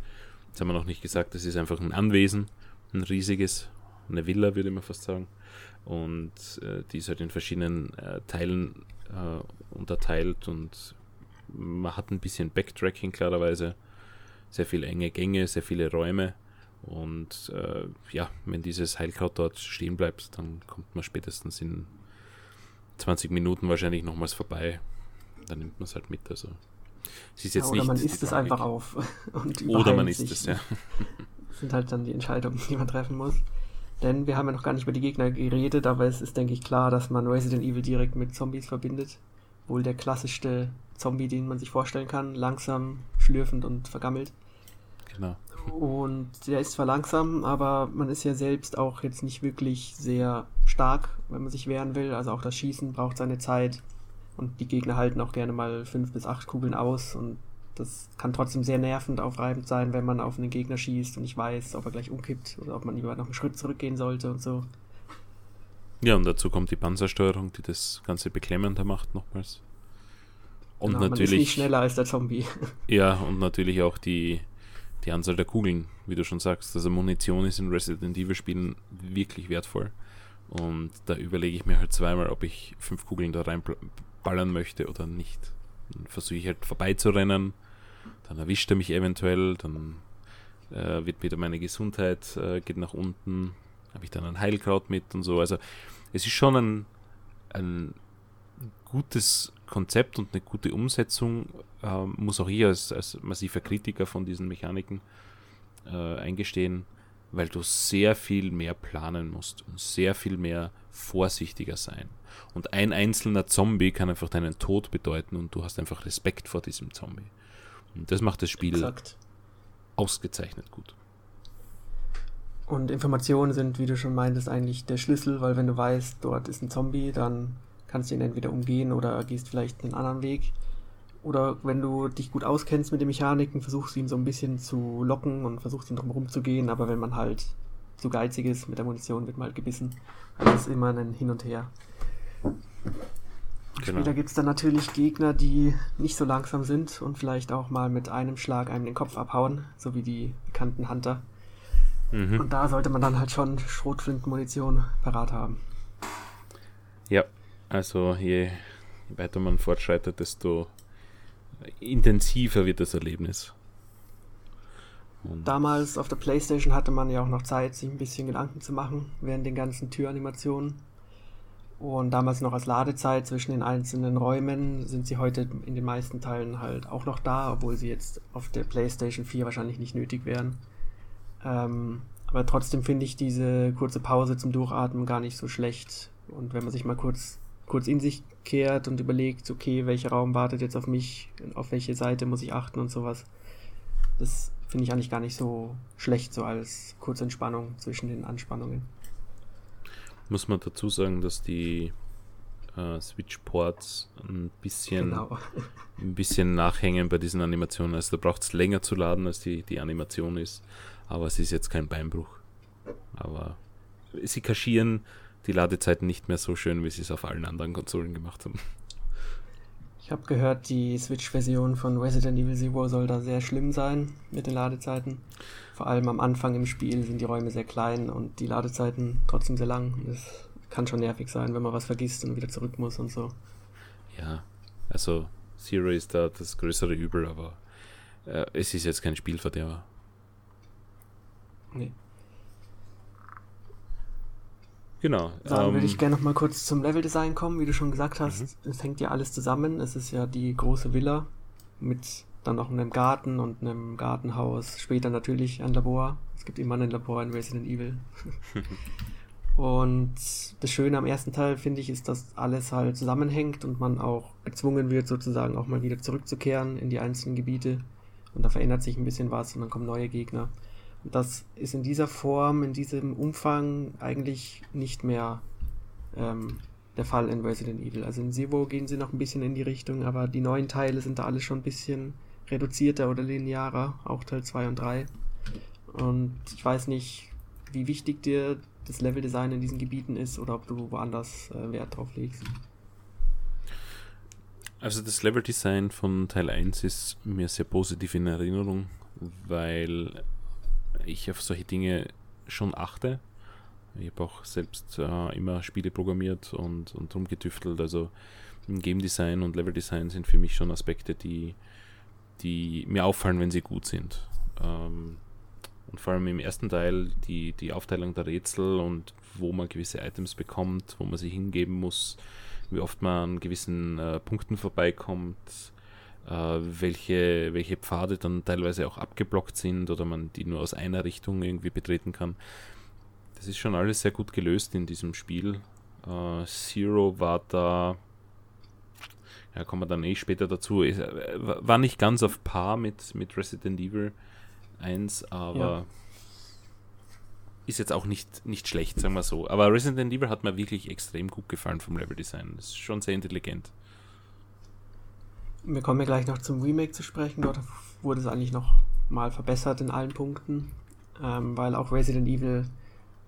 das haben wir noch nicht gesagt, das ist einfach ein Anwesen, ein riesiges, eine Villa, würde man fast sagen. Und äh, die ist halt in verschiedenen äh, Teilen äh, unterteilt und man hat ein bisschen Backtracking klarerweise, sehr viele enge Gänge, sehr viele Räume und äh, ja, wenn dieses Heilkraut dort stehen bleibt, dann kommt man spätestens in 20 Minuten wahrscheinlich nochmals vorbei. Dann nimmt man es halt mit. Also es ist jetzt ja, oder nicht man isst es einfach auf. oder man isst es, ja. Das sind halt dann die Entscheidungen, die man treffen muss. Denn wir haben ja noch gar nicht über die Gegner geredet, aber es ist, denke ich, klar, dass man Resident Evil direkt mit Zombies verbindet. wohl der klassischste Zombie, den man sich vorstellen kann. Langsam, schlürfend und vergammelt. Genau. Und der ist zwar langsam, aber man ist ja selbst auch jetzt nicht wirklich sehr stark, wenn man sich wehren will. Also auch das Schießen braucht seine Zeit. Und die Gegner halten auch gerne mal fünf bis acht Kugeln aus. Und das kann trotzdem sehr nervend aufreibend sein, wenn man auf einen Gegner schießt und nicht weiß, ob er gleich umkippt oder ob man lieber noch einen Schritt zurückgehen sollte und so. Ja, und dazu kommt die Panzersteuerung, die das Ganze beklemmender macht nochmals. Und genau, natürlich. Man ist nicht schneller als der Zombie. Ja, und natürlich auch die, die Anzahl der Kugeln, wie du schon sagst. Also Munition ist in Resident Evil Spielen wirklich wertvoll. Und da überlege ich mir halt zweimal, ob ich fünf Kugeln da reinballern möchte oder nicht. Dann versuche ich halt vorbeizurennen, dann erwischt er mich eventuell, dann äh, wird wieder meine Gesundheit äh, geht nach unten, habe ich dann ein Heilkraut mit und so. Also es ist schon ein, ein gutes Konzept und eine gute Umsetzung, äh, muss auch ich als, als massiver Kritiker von diesen Mechaniken äh, eingestehen, weil du sehr viel mehr planen musst und sehr viel mehr vorsichtiger sein. Und ein einzelner Zombie kann einfach deinen Tod bedeuten und du hast einfach Respekt vor diesem Zombie. Und das macht das Spiel Exakt. ausgezeichnet gut. Und Informationen sind, wie du schon meintest, eigentlich der Schlüssel, weil wenn du weißt, dort ist ein Zombie, dann kannst du ihn entweder umgehen oder gehst vielleicht einen anderen Weg. Oder wenn du dich gut auskennst mit den Mechaniken, versuchst du ihn so ein bisschen zu locken und versuchst ihn drum zu gehen, aber wenn man halt zu geizig ist mit der Munition, wird man halt gebissen. Also es ist immer ein Hin und Her. Genau. Später gibt es dann natürlich Gegner, die nicht so langsam sind und vielleicht auch mal mit einem Schlag einem den Kopf abhauen, so wie die bekannten Hunter. Mhm. Und da sollte man dann halt schon Schrotflintenmunition parat haben. Ja, also je weiter man fortschreitet, desto intensiver wird das Erlebnis. Und Damals auf der Playstation hatte man ja auch noch Zeit, sich ein bisschen Gedanken zu machen während den ganzen Türanimationen. Und damals noch als Ladezeit zwischen den einzelnen Räumen sind sie heute in den meisten Teilen halt auch noch da, obwohl sie jetzt auf der PlayStation 4 wahrscheinlich nicht nötig wären. Ähm, aber trotzdem finde ich diese kurze Pause zum Durchatmen gar nicht so schlecht. Und wenn man sich mal kurz kurz in sich kehrt und überlegt, okay, welcher Raum wartet jetzt auf mich, auf welche Seite muss ich achten und sowas. Das finde ich eigentlich gar nicht so schlecht, so als kurze Entspannung zwischen den Anspannungen. Muss man dazu sagen, dass die äh, Switch-Ports ein bisschen, genau. ein bisschen nachhängen bei diesen Animationen. Also da braucht es länger zu laden, als die, die Animation ist. Aber es ist jetzt kein Beinbruch. Aber sie kaschieren die Ladezeiten nicht mehr so schön, wie sie es auf allen anderen Konsolen gemacht haben. Ich habe gehört, die Switch-Version von Resident Evil Zero soll da sehr schlimm sein mit den Ladezeiten. Vor allem am Anfang im Spiel sind die Räume sehr klein und die Ladezeiten trotzdem sehr lang. Das kann schon nervig sein, wenn man was vergisst und wieder zurück muss und so. Ja, also Zero ist da das größere Übel, aber äh, es ist jetzt kein Spielverderber. Nee. Genau. Dann ähm, würde ich gerne noch mal kurz zum Leveldesign kommen. Wie du schon gesagt hast, mhm. es hängt ja alles zusammen. Es ist ja die große Villa mit dann noch einem Garten und einem Gartenhaus. Später natürlich ein Labor. Es gibt immer ein Labor in Resident Evil. und das Schöne am ersten Teil, finde ich, ist, dass alles halt zusammenhängt und man auch gezwungen wird, sozusagen auch mal wieder zurückzukehren in die einzelnen Gebiete. Und da verändert sich ein bisschen was und dann kommen neue Gegner. Das ist in dieser Form, in diesem Umfang eigentlich nicht mehr ähm, der Fall in Resident Evil. Also in Zero gehen sie noch ein bisschen in die Richtung, aber die neuen Teile sind da alle schon ein bisschen reduzierter oder linearer, auch Teil 2 und 3. Und ich weiß nicht, wie wichtig dir das Leveldesign in diesen Gebieten ist oder ob du woanders äh, Wert drauf legst. Also das Leveldesign von Teil 1 ist mir sehr positiv in Erinnerung, weil ich auf solche Dinge schon achte. Ich habe auch selbst äh, immer Spiele programmiert und, und rumgetüftelt. Also Game Design und Level Design sind für mich schon Aspekte, die, die mir auffallen, wenn sie gut sind. Ähm, und vor allem im ersten Teil die, die Aufteilung der Rätsel und wo man gewisse Items bekommt, wo man sich hingeben muss, wie oft man an gewissen äh, Punkten vorbeikommt, welche, welche Pfade dann teilweise auch abgeblockt sind oder man die nur aus einer Richtung irgendwie betreten kann. Das ist schon alles sehr gut gelöst in diesem Spiel. Äh, Zero war da Ja, kommen wir dann eh später dazu. Ist, äh, war nicht ganz auf Paar mit, mit Resident Evil 1, aber ja. ist jetzt auch nicht, nicht schlecht, sagen wir so. Aber Resident Evil hat mir wirklich extrem gut gefallen vom Level-Design. Das ist schon sehr intelligent. Wir kommen ja gleich noch zum Remake zu sprechen. Dort wurde es eigentlich noch mal verbessert in allen Punkten, ähm, weil auch Resident Evil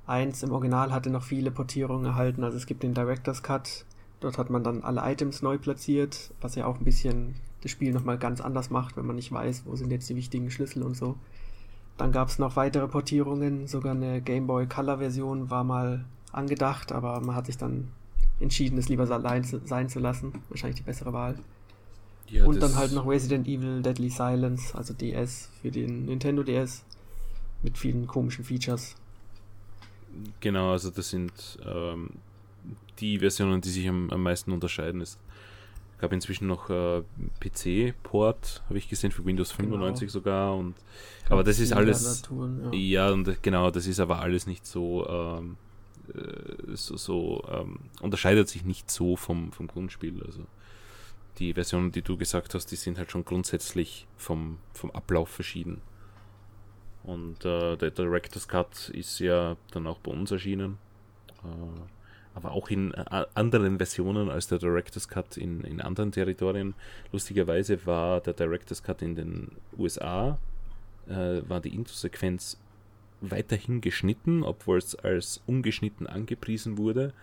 1 im Original hatte noch viele Portierungen erhalten. Also es gibt den Director's Cut, dort hat man dann alle Items neu platziert, was ja auch ein bisschen das Spiel nochmal ganz anders macht, wenn man nicht weiß, wo sind jetzt die wichtigen Schlüssel und so. Dann gab es noch weitere Portierungen, sogar eine Game Boy Color Version war mal angedacht, aber man hat sich dann entschieden, es lieber sein zu lassen. Wahrscheinlich die bessere Wahl. Ja, und dann halt noch Resident Evil Deadly Silence, also DS für den Nintendo DS mit vielen komischen Features. Genau, also das sind ähm, die Versionen, die sich am, am meisten unterscheiden. Es gab inzwischen noch äh, PC-Port, habe ich gesehen, für Windows 95 genau. sogar. Und, aber das ist alles. Naturen, ja. ja. und genau, das ist aber alles nicht so. Ähm, äh, so, so ähm, unterscheidet sich nicht so vom, vom Grundspiel. Also die Versionen, die du gesagt hast, die sind halt schon grundsätzlich vom, vom Ablauf verschieden. Und äh, der Director's Cut ist ja dann auch bei uns erschienen. Äh, aber auch in äh, anderen Versionen als der Director's Cut in, in anderen Territorien. Lustigerweise war der Director's Cut in den USA, äh, war die Intro-Sequenz weiterhin geschnitten, obwohl es als ungeschnitten angepriesen wurde.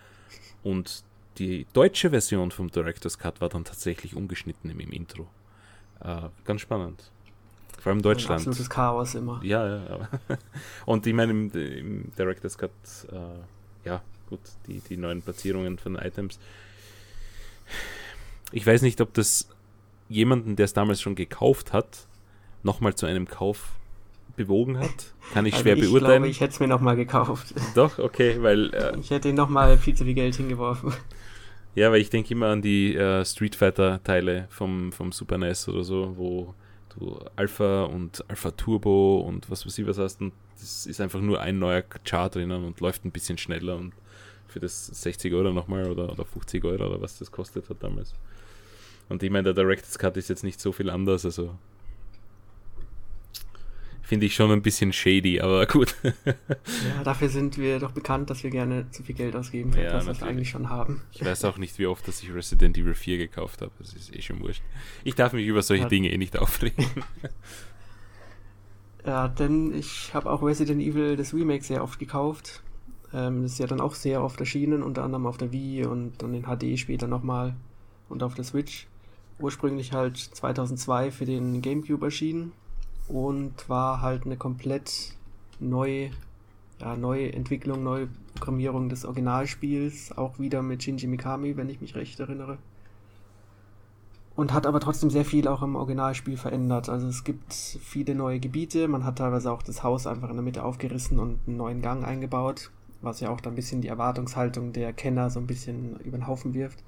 Und die deutsche Version vom Director's Cut war dann tatsächlich ungeschnitten im, im Intro. Äh, ganz spannend. Vor allem Deutschland. Ein absolutes Chaos immer. Ja, ja. Und ich meine, im, im Director's Cut, äh, ja, gut, die, die neuen Platzierungen von Items. Ich weiß nicht, ob das jemanden, der es damals schon gekauft hat, nochmal zu einem Kauf bewogen hat. Kann ich also schwer ich beurteilen. Ich glaube, ich hätte es mir nochmal gekauft. Doch, okay, weil. Äh, ich hätte ihn nochmal viel zu viel Geld hingeworfen. Ja, weil ich denke immer an die äh, Street Fighter-Teile vom, vom Super NES oder so, wo du Alpha und Alpha Turbo und was weiß ich was hast und das ist einfach nur ein neuer Chart drinnen und läuft ein bisschen schneller und für das 60 Euro nochmal oder, oder 50 Euro oder was das kostet hat damals. Und ich meine, der Director's Cut ist jetzt nicht so viel anders, also finde ich schon ein bisschen shady, aber gut. ja, dafür sind wir doch bekannt, dass wir gerne zu viel Geld ausgeben für ja, etwas, was wir eigentlich schon haben. Ich weiß auch nicht, wie oft, dass ich Resident Evil 4 gekauft habe. Das ist eh schon wurscht. Ich darf mich über solche ja. Dinge eh nicht aufregen. ja, denn ich habe auch Resident Evil das Remake sehr oft gekauft. Ähm, das ist ja dann auch sehr oft erschienen, unter anderem auf der Wii und dann in HD später nochmal und auf der Switch. Ursprünglich halt 2002 für den GameCube erschienen und war halt eine komplett neue, ja, neue Entwicklung, neue Programmierung des Originalspiels, auch wieder mit Shinji Mikami, wenn ich mich recht erinnere. Und hat aber trotzdem sehr viel auch im Originalspiel verändert. Also es gibt viele neue Gebiete, man hat teilweise auch das Haus einfach in der Mitte aufgerissen und einen neuen Gang eingebaut, was ja auch dann ein bisschen die Erwartungshaltung der Kenner so ein bisschen über den Haufen wirft.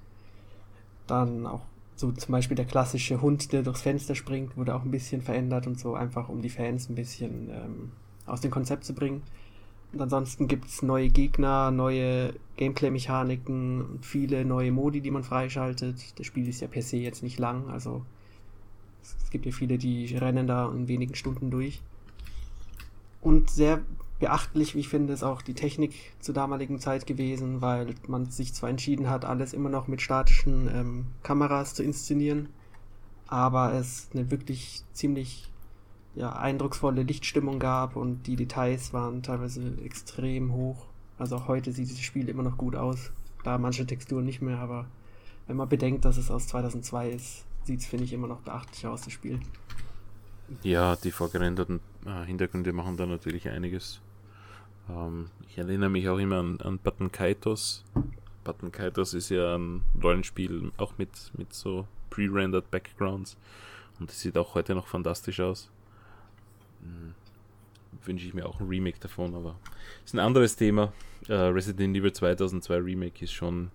Dann auch so zum Beispiel der klassische Hund, der durchs Fenster springt, wurde auch ein bisschen verändert und so, einfach um die Fans ein bisschen ähm, aus dem Konzept zu bringen. Und ansonsten gibt es neue Gegner, neue Gameplay-Mechaniken und viele neue Modi, die man freischaltet. Das Spiel ist ja per se jetzt nicht lang, also es gibt ja viele, die rennen da in wenigen Stunden durch. Und sehr beachtlich, wie ich finde, ist auch die Technik zur damaligen Zeit gewesen, weil man sich zwar entschieden hat, alles immer noch mit statischen ähm, Kameras zu inszenieren, aber es eine wirklich ziemlich ja, eindrucksvolle Lichtstimmung gab und die Details waren teilweise extrem hoch. Also auch heute sieht dieses Spiel immer noch gut aus. Da manche Texturen nicht mehr, aber wenn man bedenkt, dass es aus 2002 ist, sieht es, finde ich, immer noch beachtlich aus, das Spiel. Ja, die vorgerenderten äh, Hintergründe machen da natürlich einiges. Ähm, ich erinnere mich auch immer an, an Button Kaitos. Button Kaitos ist ja ein Rollenspiel, auch mit, mit so pre-rendered Backgrounds. Und das sieht auch heute noch fantastisch aus. Hm. Wünsche ich mir auch ein Remake davon, aber ist ein anderes Thema. Uh, Resident Evil 2002 Remake ist schon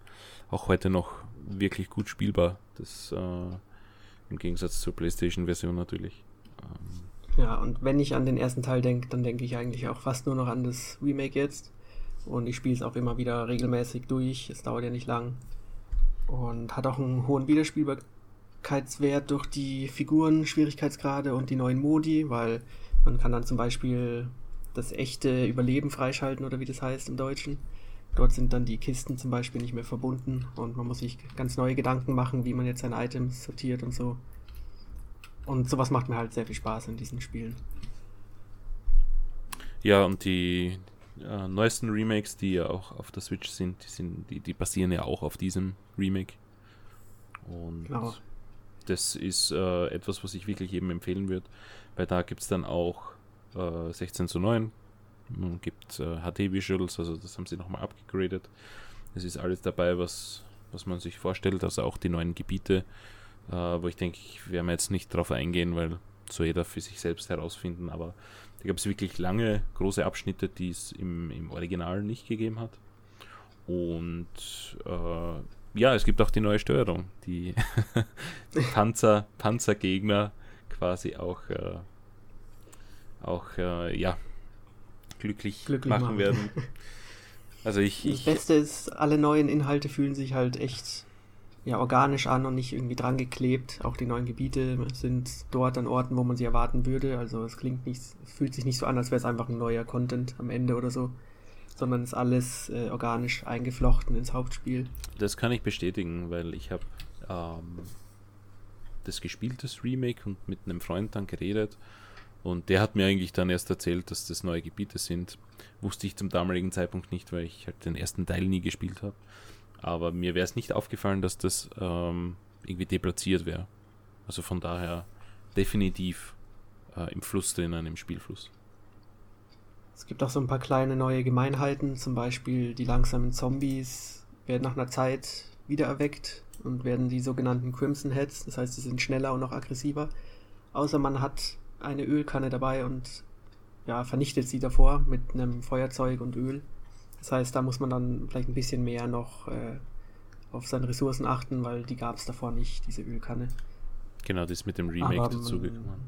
auch heute noch wirklich gut spielbar. Das uh, im Gegensatz zur PlayStation-Version natürlich. Um, ja, und wenn ich an den ersten Teil denke, dann denke ich eigentlich auch fast nur noch an das Remake jetzt. Und ich spiele es auch immer wieder regelmäßig durch. Es dauert ja nicht lang. Und hat auch einen hohen Wiederspielbar Schwierigkeitswert durch die Figuren, Schwierigkeitsgrade und die neuen Modi, weil man kann dann zum Beispiel das echte Überleben freischalten oder wie das heißt im Deutschen. Dort sind dann die Kisten zum Beispiel nicht mehr verbunden und man muss sich ganz neue Gedanken machen, wie man jetzt seine Items sortiert und so. Und sowas macht mir halt sehr viel Spaß in diesen Spielen. Ja, und die äh, neuesten Remakes, die ja auch auf der Switch sind, die, sind die, die basieren ja auch auf diesem Remake. Und genau. das ist äh, etwas, was ich wirklich jedem empfehlen würde, weil da gibt es dann auch äh, 16 zu 9, man gibt äh, HD-Visuals, also das haben sie nochmal abgegradet. Es ist alles dabei, was, was man sich vorstellt, also auch die neuen Gebiete, äh, wo ich denke, ich werde jetzt nicht drauf eingehen, weil so jeder für sich selbst herausfinden, aber da gab es wirklich lange, große Abschnitte, die es im, im Original nicht gegeben hat. Und äh, ja, es gibt auch die neue Steuerung, die Panzer, Panzergegner quasi auch, äh, auch äh, ja, glücklich, glücklich machen, machen, werden. Also ich, das ich, Beste ist, alle neuen Inhalte fühlen sich halt echt ja, organisch an und nicht irgendwie dran geklebt. Auch die neuen Gebiete sind dort an Orten, wo man sie erwarten würde. Also es klingt nicht, fühlt sich nicht so an, als wäre es einfach ein neuer Content am Ende oder so, sondern ist alles äh, organisch eingeflochten ins Hauptspiel. Das kann ich bestätigen, weil ich habe ähm, das gespielt, das Remake, und mit einem Freund dann geredet. Und der hat mir eigentlich dann erst erzählt, dass das neue Gebiete sind. Wusste ich zum damaligen Zeitpunkt nicht, weil ich halt den ersten Teil nie gespielt habe. Aber mir wäre es nicht aufgefallen, dass das ähm, irgendwie deplatziert wäre. Also von daher definitiv äh, im Fluss drinnen, im Spielfluss. Es gibt auch so ein paar kleine neue Gemeinheiten, zum Beispiel die langsamen Zombies werden nach einer Zeit wiedererweckt und werden die sogenannten Crimson Heads, das heißt, sie sind schneller und noch aggressiver. Außer man hat eine Ölkanne dabei und ja, vernichtet sie davor mit einem Feuerzeug und Öl. Das heißt, da muss man dann vielleicht ein bisschen mehr noch äh, auf seine Ressourcen achten, weil die gab es davor nicht, diese Ölkanne. Genau, das ist mit dem Remake Aber dazugekommen. Man,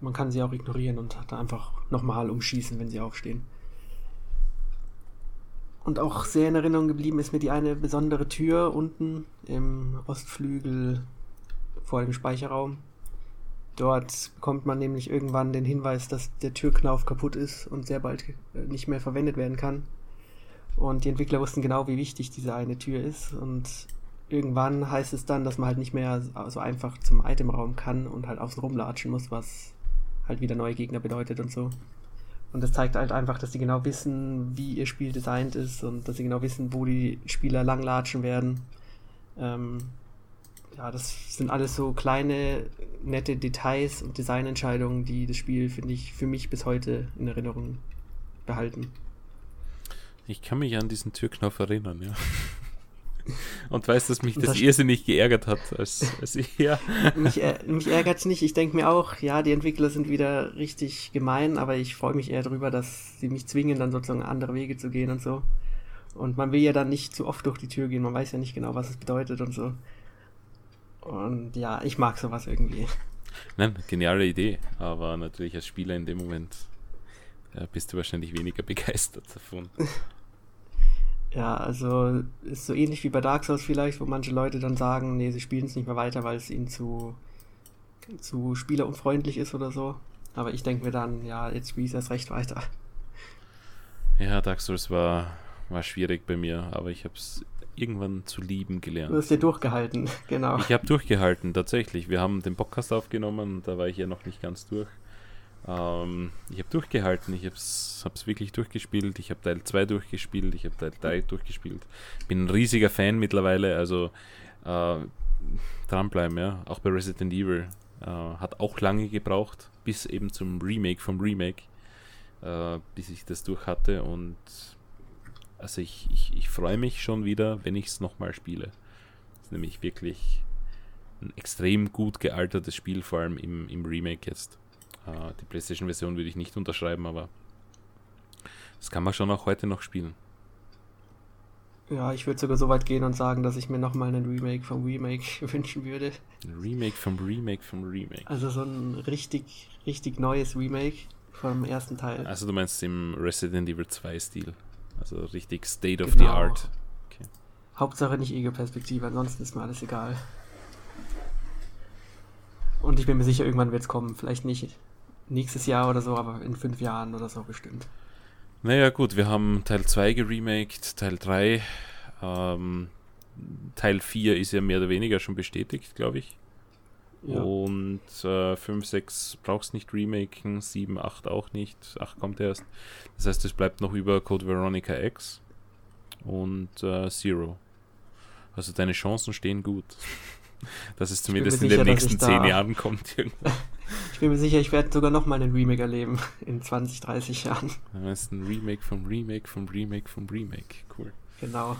man kann sie auch ignorieren und da einfach nochmal umschießen, wenn sie aufstehen. Und auch sehr in Erinnerung geblieben ist mir die eine besondere Tür unten im Ostflügel vor dem Speicherraum. Dort bekommt man nämlich irgendwann den Hinweis, dass der Türknauf kaputt ist und sehr bald äh, nicht mehr verwendet werden kann. Und die Entwickler wussten genau, wie wichtig diese eine Tür ist. Und irgendwann heißt es dann, dass man halt nicht mehr so einfach zum Itemraum kann und halt außen rumlatschen muss, was halt wieder neue Gegner bedeutet und so. Und das zeigt halt einfach, dass sie genau wissen, wie ihr Spiel designt ist und dass sie genau wissen, wo die Spieler langlatschen werden. Ähm, ja, das sind alles so kleine, nette Details und Designentscheidungen, die das Spiel, finde ich, für mich bis heute in Erinnerung behalten. Ich kann mich an diesen Türknopf erinnern, ja. Und weiß, dass mich das, das irrsinnig geärgert hat, als, als ich, ja. Mich, mich ärgert es nicht. Ich denke mir auch, ja, die Entwickler sind wieder richtig gemein, aber ich freue mich eher darüber, dass sie mich zwingen, dann sozusagen andere Wege zu gehen und so. Und man will ja dann nicht zu oft durch die Tür gehen, man weiß ja nicht genau, was es bedeutet und so. Und ja, ich mag sowas irgendwie. Nein, geniale Idee, aber natürlich als Spieler in dem Moment ja, bist du wahrscheinlich weniger begeistert davon. Ja, also ist so ähnlich wie bei Dark Souls vielleicht, wo manche Leute dann sagen, nee, sie spielen es nicht mehr weiter, weil es ihnen zu, zu spielerunfreundlich ist oder so. Aber ich denke mir dann, ja, jetzt spiele ich erst recht weiter. Ja, Dark Souls war, war schwierig bei mir, aber ich habe es irgendwann zu lieben gelernt. Du hast dir durchgehalten, genau. Ich habe durchgehalten, tatsächlich. Wir haben den Podcast aufgenommen, da war ich ja noch nicht ganz durch. Ähm, ich habe durchgehalten, ich habe es wirklich durchgespielt, ich habe Teil 2 durchgespielt, ich habe Teil 3 durchgespielt. Bin ein riesiger Fan mittlerweile, also äh, dranbleiben, ja. Auch bei Resident Evil. Äh, hat auch lange gebraucht, bis eben zum Remake vom Remake, äh, bis ich das durch hatte und also ich, ich, ich freue mich schon wieder, wenn ich es nochmal spiele. Das ist nämlich wirklich ein extrem gut gealtertes Spiel, vor allem im, im Remake jetzt. Äh, die PlayStation-Version würde ich nicht unterschreiben, aber das kann man schon auch heute noch spielen. Ja, ich würde sogar so weit gehen und sagen, dass ich mir nochmal einen Remake vom Remake wünschen würde. Ein Remake vom Remake vom Remake. Also so ein richtig, richtig neues Remake vom ersten Teil. Also du meinst im Resident Evil 2 Stil. Also richtig State of genau. the Art. Okay. Hauptsache nicht Ego-Perspektive, ansonsten ist mir alles egal. Und ich bin mir sicher, irgendwann wird es kommen. Vielleicht nicht nächstes Jahr oder so, aber in fünf Jahren oder so bestimmt. Naja, gut, wir haben Teil 2 geremaked, Teil 3. Ähm, Teil 4 ist ja mehr oder weniger schon bestätigt, glaube ich. Ja. Und äh, 5, 6 brauchst nicht remaken, 7, 8 auch nicht. 8 kommt erst. Das heißt, es bleibt noch über Code Veronica X und äh, Zero. Also deine Chancen stehen gut. Dass es zumindest in den nächsten 10 Jahren kommt. ich bin mir sicher, ich werde sogar noch mal einen Remake erleben in 20, 30 Jahren. Das ist ein Remake vom Remake vom Remake vom Remake. Cool. Genau.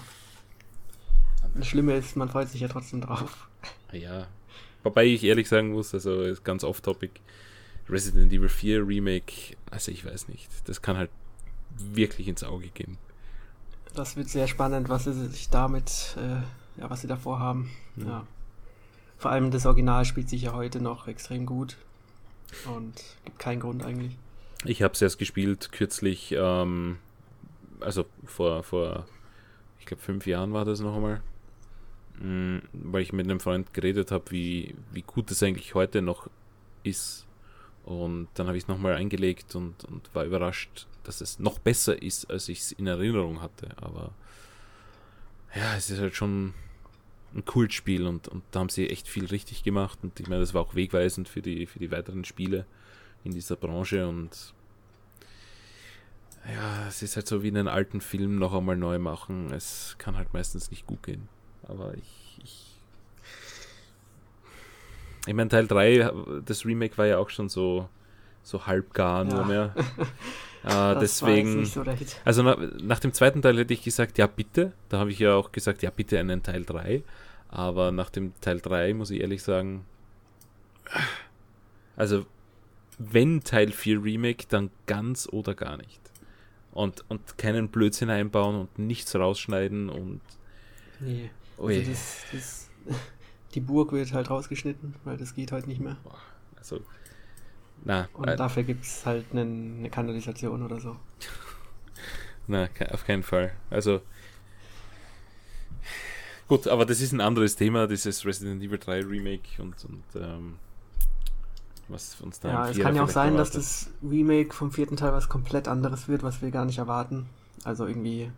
Das Schlimme ist, man freut sich ja trotzdem drauf. Ja, Wobei ich ehrlich sagen muss, also ist ganz off-topic, Resident Evil 4 Remake, also ich weiß nicht, das kann halt wirklich ins Auge gehen. Das wird sehr spannend, was sie sich damit, äh, ja, was sie davor haben. Ja. ja. Vor allem das Original spielt sich ja heute noch extrem gut und gibt keinen Grund eigentlich. Ich habe es erst gespielt kürzlich, ähm, also vor, vor ich glaube fünf Jahren war das noch einmal. Mm, weil ich mit einem Freund geredet habe, wie, wie gut es eigentlich heute noch ist. Und dann habe ich es nochmal eingelegt und, und war überrascht, dass es noch besser ist, als ich es in Erinnerung hatte. Aber ja, es ist halt schon ein Kultspiel und, und da haben sie echt viel richtig gemacht. Und ich meine, das war auch wegweisend für die, für die weiteren Spiele in dieser Branche. Und ja, es ist halt so wie einen alten Film noch einmal neu machen. Es kann halt meistens nicht gut gehen. Aber ich. Ich, ich meine, Teil 3, das Remake war ja auch schon so, so halb gar nur ja. mehr. äh, deswegen. So also na, nach dem zweiten Teil hätte ich gesagt, ja, bitte. Da habe ich ja auch gesagt, ja, bitte einen Teil 3. Aber nach dem Teil 3 muss ich ehrlich sagen, also wenn Teil 4 Remake, dann ganz oder gar nicht. Und, und keinen Blödsinn einbauen und nichts rausschneiden und. Nee. Also das, das, die Burg wird halt rausgeschnitten, weil das geht halt nicht mehr. Also, na, Und äh, dafür gibt es halt eine, eine Kanalisation oder so. Na, auf keinen Fall. Also, gut, aber das ist ein anderes Thema, dieses Resident Evil 3 Remake und, und ähm, was uns da Ja, es kann ja auch sein, erwartet. dass das Remake vom vierten Teil was komplett anderes wird, was wir gar nicht erwarten. Also irgendwie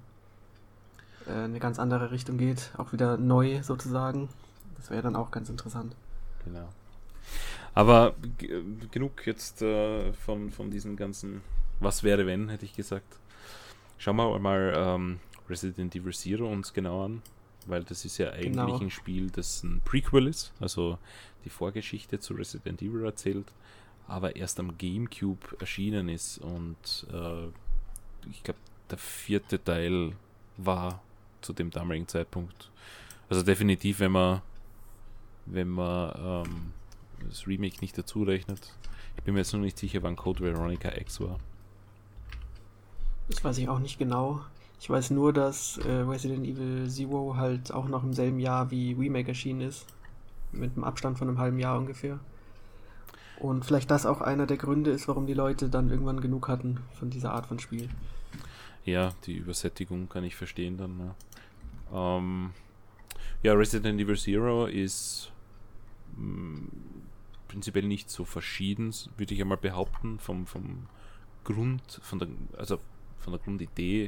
äh, eine ganz andere Richtung geht, auch wieder neu sozusagen. Das wäre dann auch ganz interessant. Genau. Aber genug jetzt äh, von, von diesen ganzen Was wäre wenn, hätte ich gesagt. Schauen wir mal ähm, Resident Evil Zero uns genau an, weil das ist ja eigentlich genau. ein Spiel, das ein Prequel ist, also die Vorgeschichte zu Resident Evil erzählt, aber erst am GameCube erschienen ist und äh, ich glaube, der vierte Teil war zu dem damaligen Zeitpunkt. Also definitiv, wenn man, wenn man ähm, das Remake nicht dazu rechnet. Ich bin mir jetzt noch nicht sicher, wann Code Veronica X war. Das weiß ich auch nicht genau. Ich weiß nur, dass äh, Resident Evil Zero halt auch noch im selben Jahr wie Remake erschienen ist. Mit einem Abstand von einem halben Jahr ungefähr. Und vielleicht das auch einer der Gründe ist, warum die Leute dann irgendwann genug hatten von dieser Art von Spiel. Ja, die Übersättigung kann ich verstehen dann. Ja. Ähm, ja, Resident Evil Zero ist mm, prinzipiell nicht so verschieden, würde ich einmal behaupten, vom, vom Grund, von der, also von der Grundidee,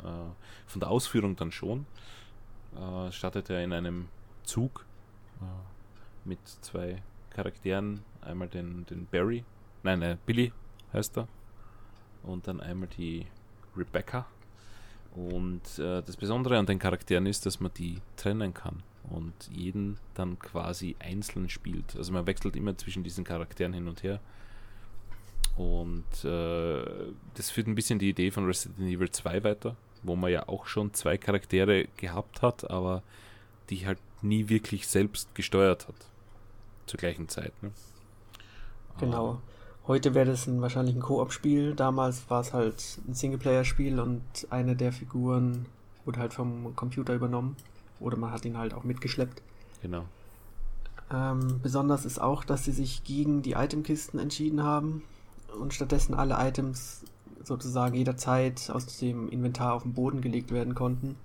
äh, von der Ausführung dann schon. Äh, startet er in einem Zug äh, mit zwei Charakteren, einmal den, den Barry, nein, äh, Billy heißt er, und dann einmal die Rebecca. Und äh, das Besondere an den Charakteren ist, dass man die trennen kann und jeden dann quasi einzeln spielt. Also man wechselt immer zwischen diesen Charakteren hin und her. Und äh, das führt ein bisschen die Idee von Resident Evil 2 weiter, wo man ja auch schon zwei Charaktere gehabt hat, aber die halt nie wirklich selbst gesteuert hat. Zur gleichen Zeit. Ne? Genau. Heute wäre das ein, wahrscheinlich ein Koop-Spiel. Damals war es halt ein Singleplayer-Spiel und eine der Figuren wurde halt vom Computer übernommen. Oder man hat ihn halt auch mitgeschleppt. Genau. Ähm, besonders ist auch, dass sie sich gegen die Itemkisten entschieden haben und stattdessen alle Items sozusagen jederzeit aus dem Inventar auf den Boden gelegt werden konnten.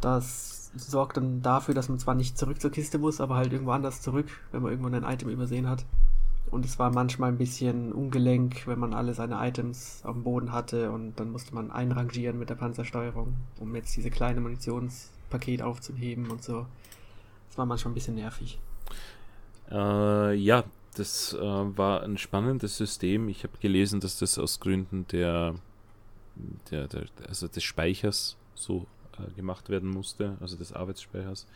Das sorgt dann dafür, dass man zwar nicht zurück zur Kiste muss, aber halt irgendwo anders zurück, wenn man irgendwo ein Item übersehen hat. Und es war manchmal ein bisschen ungelenk, wenn man alle seine Items auf dem Boden hatte und dann musste man einrangieren mit der Panzersteuerung, um jetzt diese kleine Munitionspaket aufzuheben und so. Das war manchmal ein bisschen nervig. Äh, ja, das äh, war ein spannendes System. Ich habe gelesen, dass das aus Gründen der, der, der also des Speichers so äh, gemacht werden musste, also des Arbeitsspeichers,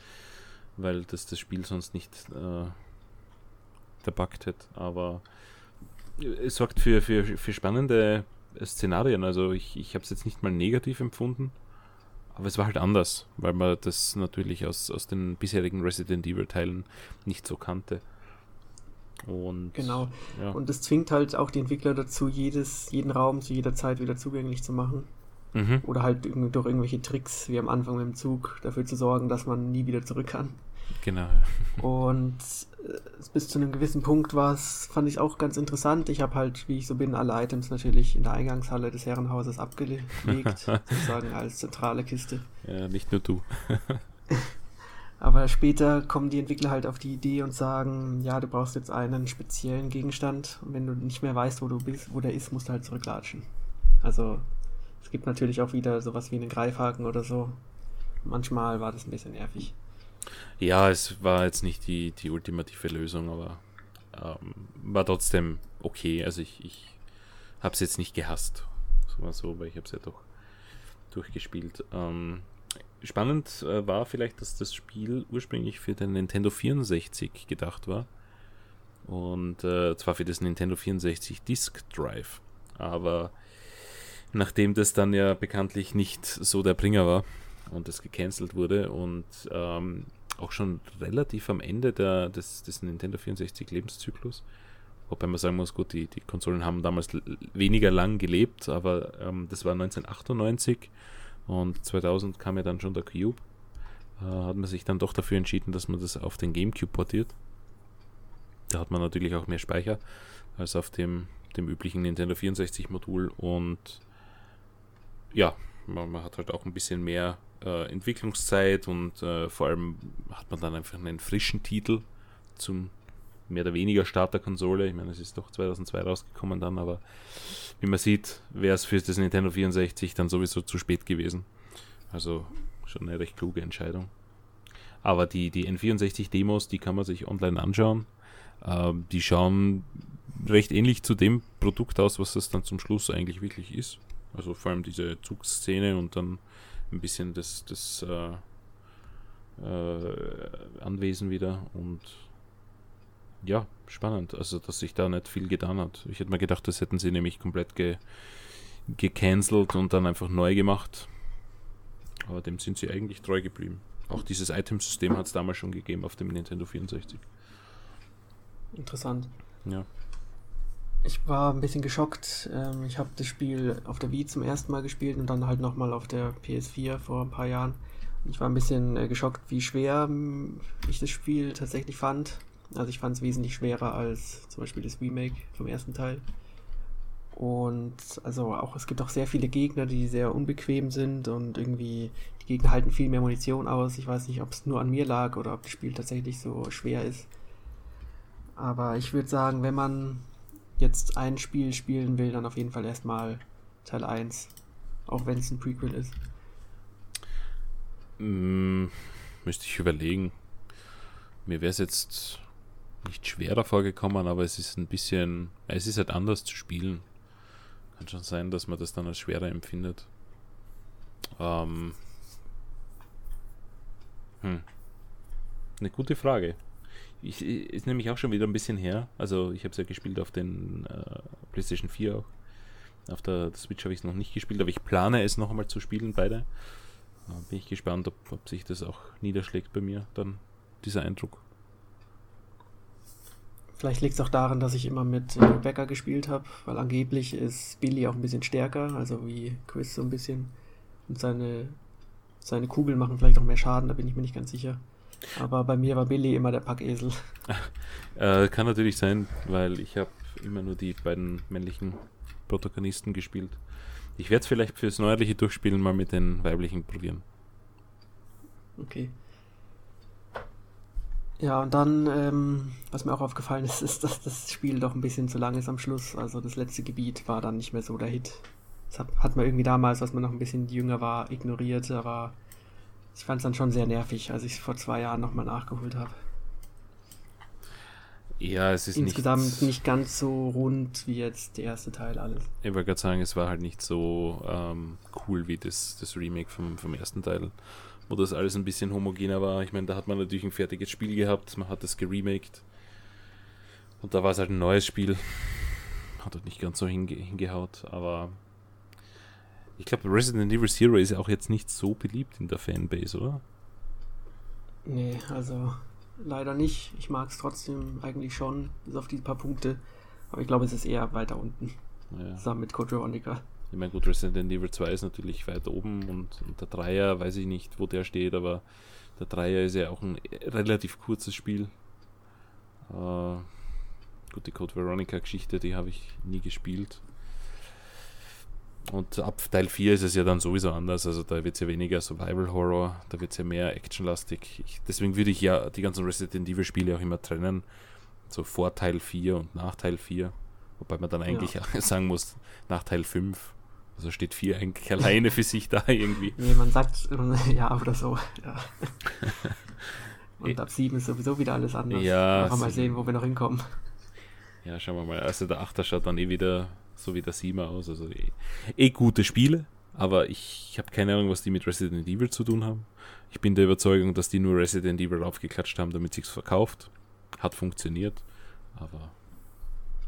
weil das das Spiel sonst nicht äh, verbuggt hätte. Aber es sorgt für, für, für spannende Szenarien. Also ich, ich habe es jetzt nicht mal negativ empfunden, aber es war halt anders, weil man das natürlich aus, aus den bisherigen Resident Evil Teilen nicht so kannte. Und, genau. Ja. Und es zwingt halt auch die Entwickler dazu, jedes, jeden Raum zu jeder Zeit wieder zugänglich zu machen. Mhm. Oder halt durch irgendwelche Tricks, wie am Anfang mit dem Zug, dafür zu sorgen, dass man nie wieder zurück kann. Genau. Und äh, bis zu einem gewissen Punkt war es, fand ich auch ganz interessant. Ich habe halt, wie ich so bin, alle Items natürlich in der Eingangshalle des Herrenhauses abgelegt, sozusagen als zentrale Kiste. Ja, nicht nur du. Aber später kommen die Entwickler halt auf die Idee und sagen, ja, du brauchst jetzt einen speziellen Gegenstand und wenn du nicht mehr weißt, wo du bist, wo der ist, musst du halt zurücklatschen. Also es gibt natürlich auch wieder sowas wie einen Greifhaken oder so. Manchmal war das ein bisschen nervig. Ja, es war jetzt nicht die, die ultimative Lösung, aber ähm, war trotzdem okay. Also ich, ich habe es jetzt nicht gehasst, so mal so, weil ich habe es ja doch durchgespielt. Ähm, spannend äh, war vielleicht, dass das Spiel ursprünglich für den Nintendo 64 gedacht war. Und äh, zwar für das Nintendo 64 Disk Drive. Aber nachdem das dann ja bekanntlich nicht so der Bringer war und das gecancelt wurde und ähm, auch schon relativ am Ende der, des, des Nintendo 64 Lebenszyklus, wobei man sagen muss, gut, die, die Konsolen haben damals weniger lang gelebt, aber ähm, das war 1998 und 2000 kam ja dann schon der Cube. Äh, hat man sich dann doch dafür entschieden, dass man das auf den GameCube portiert. Da hat man natürlich auch mehr Speicher als auf dem, dem üblichen Nintendo 64 Modul und ja, man, man hat halt auch ein bisschen mehr äh, Entwicklungszeit und äh, vor allem hat man dann einfach einen frischen Titel zum mehr oder weniger Start der Konsole. Ich meine, es ist doch 2002 rausgekommen dann, aber wie man sieht, wäre es für das Nintendo 64 dann sowieso zu spät gewesen. Also schon eine recht kluge Entscheidung. Aber die, die N64-Demos, die kann man sich online anschauen. Ähm, die schauen recht ähnlich zu dem Produkt aus, was es dann zum Schluss eigentlich wirklich ist. Also vor allem diese Zugszene und dann ein bisschen das, das äh, äh, Anwesen wieder und ja, spannend. Also, dass sich da nicht viel getan hat. Ich hätte mir gedacht, das hätten sie nämlich komplett ge gecancelt und dann einfach neu gemacht. Aber dem sind sie eigentlich treu geblieben. Auch dieses Item-System hat es damals schon gegeben auf dem Nintendo 64. Interessant. Ja. Ich war ein bisschen geschockt. Ähm, ich habe das Spiel auf der Wii zum ersten Mal gespielt und dann halt nochmal auf der PS4 vor ein paar Jahren. Ich war ein bisschen äh, geschockt, wie schwer ich das Spiel tatsächlich fand. Also ich fand es wesentlich schwerer als zum Beispiel das Remake vom ersten Teil. Und also auch, es gibt auch sehr viele Gegner, die sehr unbequem sind und irgendwie, die Gegner halten viel mehr Munition aus. Ich weiß nicht, ob es nur an mir lag oder ob das Spiel tatsächlich so schwer ist. Aber ich würde sagen, wenn man jetzt ein Spiel spielen will, dann auf jeden Fall erstmal Teil 1. Auch wenn es ein Prequel ist. Hm, müsste ich überlegen. Mir wäre es jetzt nicht schwerer vorgekommen, aber es ist ein bisschen, es ist halt anders zu spielen. Kann schon sein, dass man das dann als schwerer empfindet. Ähm, hm. Eine gute Frage. Ich, ist nämlich auch schon wieder ein bisschen her. Also ich habe es ja gespielt auf den äh, PlayStation 4 auch. Auf der, der Switch habe ich es noch nicht gespielt, aber ich plane es noch einmal zu spielen, beide. Äh, bin ich gespannt, ob, ob sich das auch niederschlägt bei mir, dann dieser Eindruck. Vielleicht liegt es auch daran, dass ich immer mit Rebecca gespielt habe, weil angeblich ist Billy auch ein bisschen stärker, also wie Chris so ein bisschen. Und seine, seine Kugeln machen vielleicht auch mehr Schaden, da bin ich mir nicht ganz sicher. Aber bei mir war Billy immer der Packesel. äh, kann natürlich sein, weil ich habe immer nur die beiden männlichen Protagonisten gespielt. Ich werde es vielleicht fürs neuerliche Durchspielen mal mit den weiblichen probieren. Okay. Ja, und dann, ähm, was mir auch aufgefallen ist, ist, dass das Spiel doch ein bisschen zu lang ist am Schluss. Also das letzte Gebiet war dann nicht mehr so der Hit. Das hat, hat man irgendwie damals, als man noch ein bisschen jünger war, ignoriert, aber ich fand es dann schon sehr nervig, als ich es vor zwei Jahren nochmal nachgeholt habe. Ja, es ist insgesamt nicht, nicht, ganz so rund wie jetzt der erste Teil alles. Ich wollte gerade sagen, es war halt nicht so ähm, cool wie das, das Remake vom, vom ersten Teil, wo das alles ein bisschen homogener war. Ich meine, da hat man natürlich ein fertiges Spiel gehabt, man hat das geremaked und da war es halt ein neues Spiel. Hat halt nicht ganz so hinge hingehaut, aber ich glaube, Resident Evil Zero ist ja auch jetzt nicht so beliebt in der Fanbase, oder? Nee, also leider nicht. Ich mag es trotzdem eigentlich schon, bis auf die paar Punkte. Aber ich glaube, es ist eher weiter unten. Ja. Zusammen mit Code Veronica. Ich meine, gut, Resident Evil 2 ist natürlich weit oben und, und der Dreier, weiß ich nicht, wo der steht, aber der Dreier ist ja auch ein relativ kurzes Spiel. Äh, gut, die Code Veronica Geschichte, die habe ich nie gespielt. Und ab Teil 4 ist es ja dann sowieso anders. Also da wird es ja weniger Survival Horror, da wird es ja mehr actionlastig. Ich, deswegen würde ich ja die ganzen Resident Evil Spiele auch immer trennen. So vor Teil 4 und nach Teil 4. Wobei man dann eigentlich ja. sagen muss, nach Teil 5. Also steht 4 eigentlich alleine für sich da irgendwie. Nee, man sagt ja oder so. Ja. Und ab 7 ist sowieso wieder alles anders. Ja. Mal sehen, wo wir noch hinkommen. Ja, schauen wir mal. Also der 8er schaut dann eh wieder so wie der 7 aus. Also eh, eh gute Spiele, aber ich habe keine Ahnung, was die mit Resident Evil zu tun haben. Ich bin der Überzeugung, dass die nur Resident Evil aufgeklatscht haben, damit sich's verkauft. Hat funktioniert, aber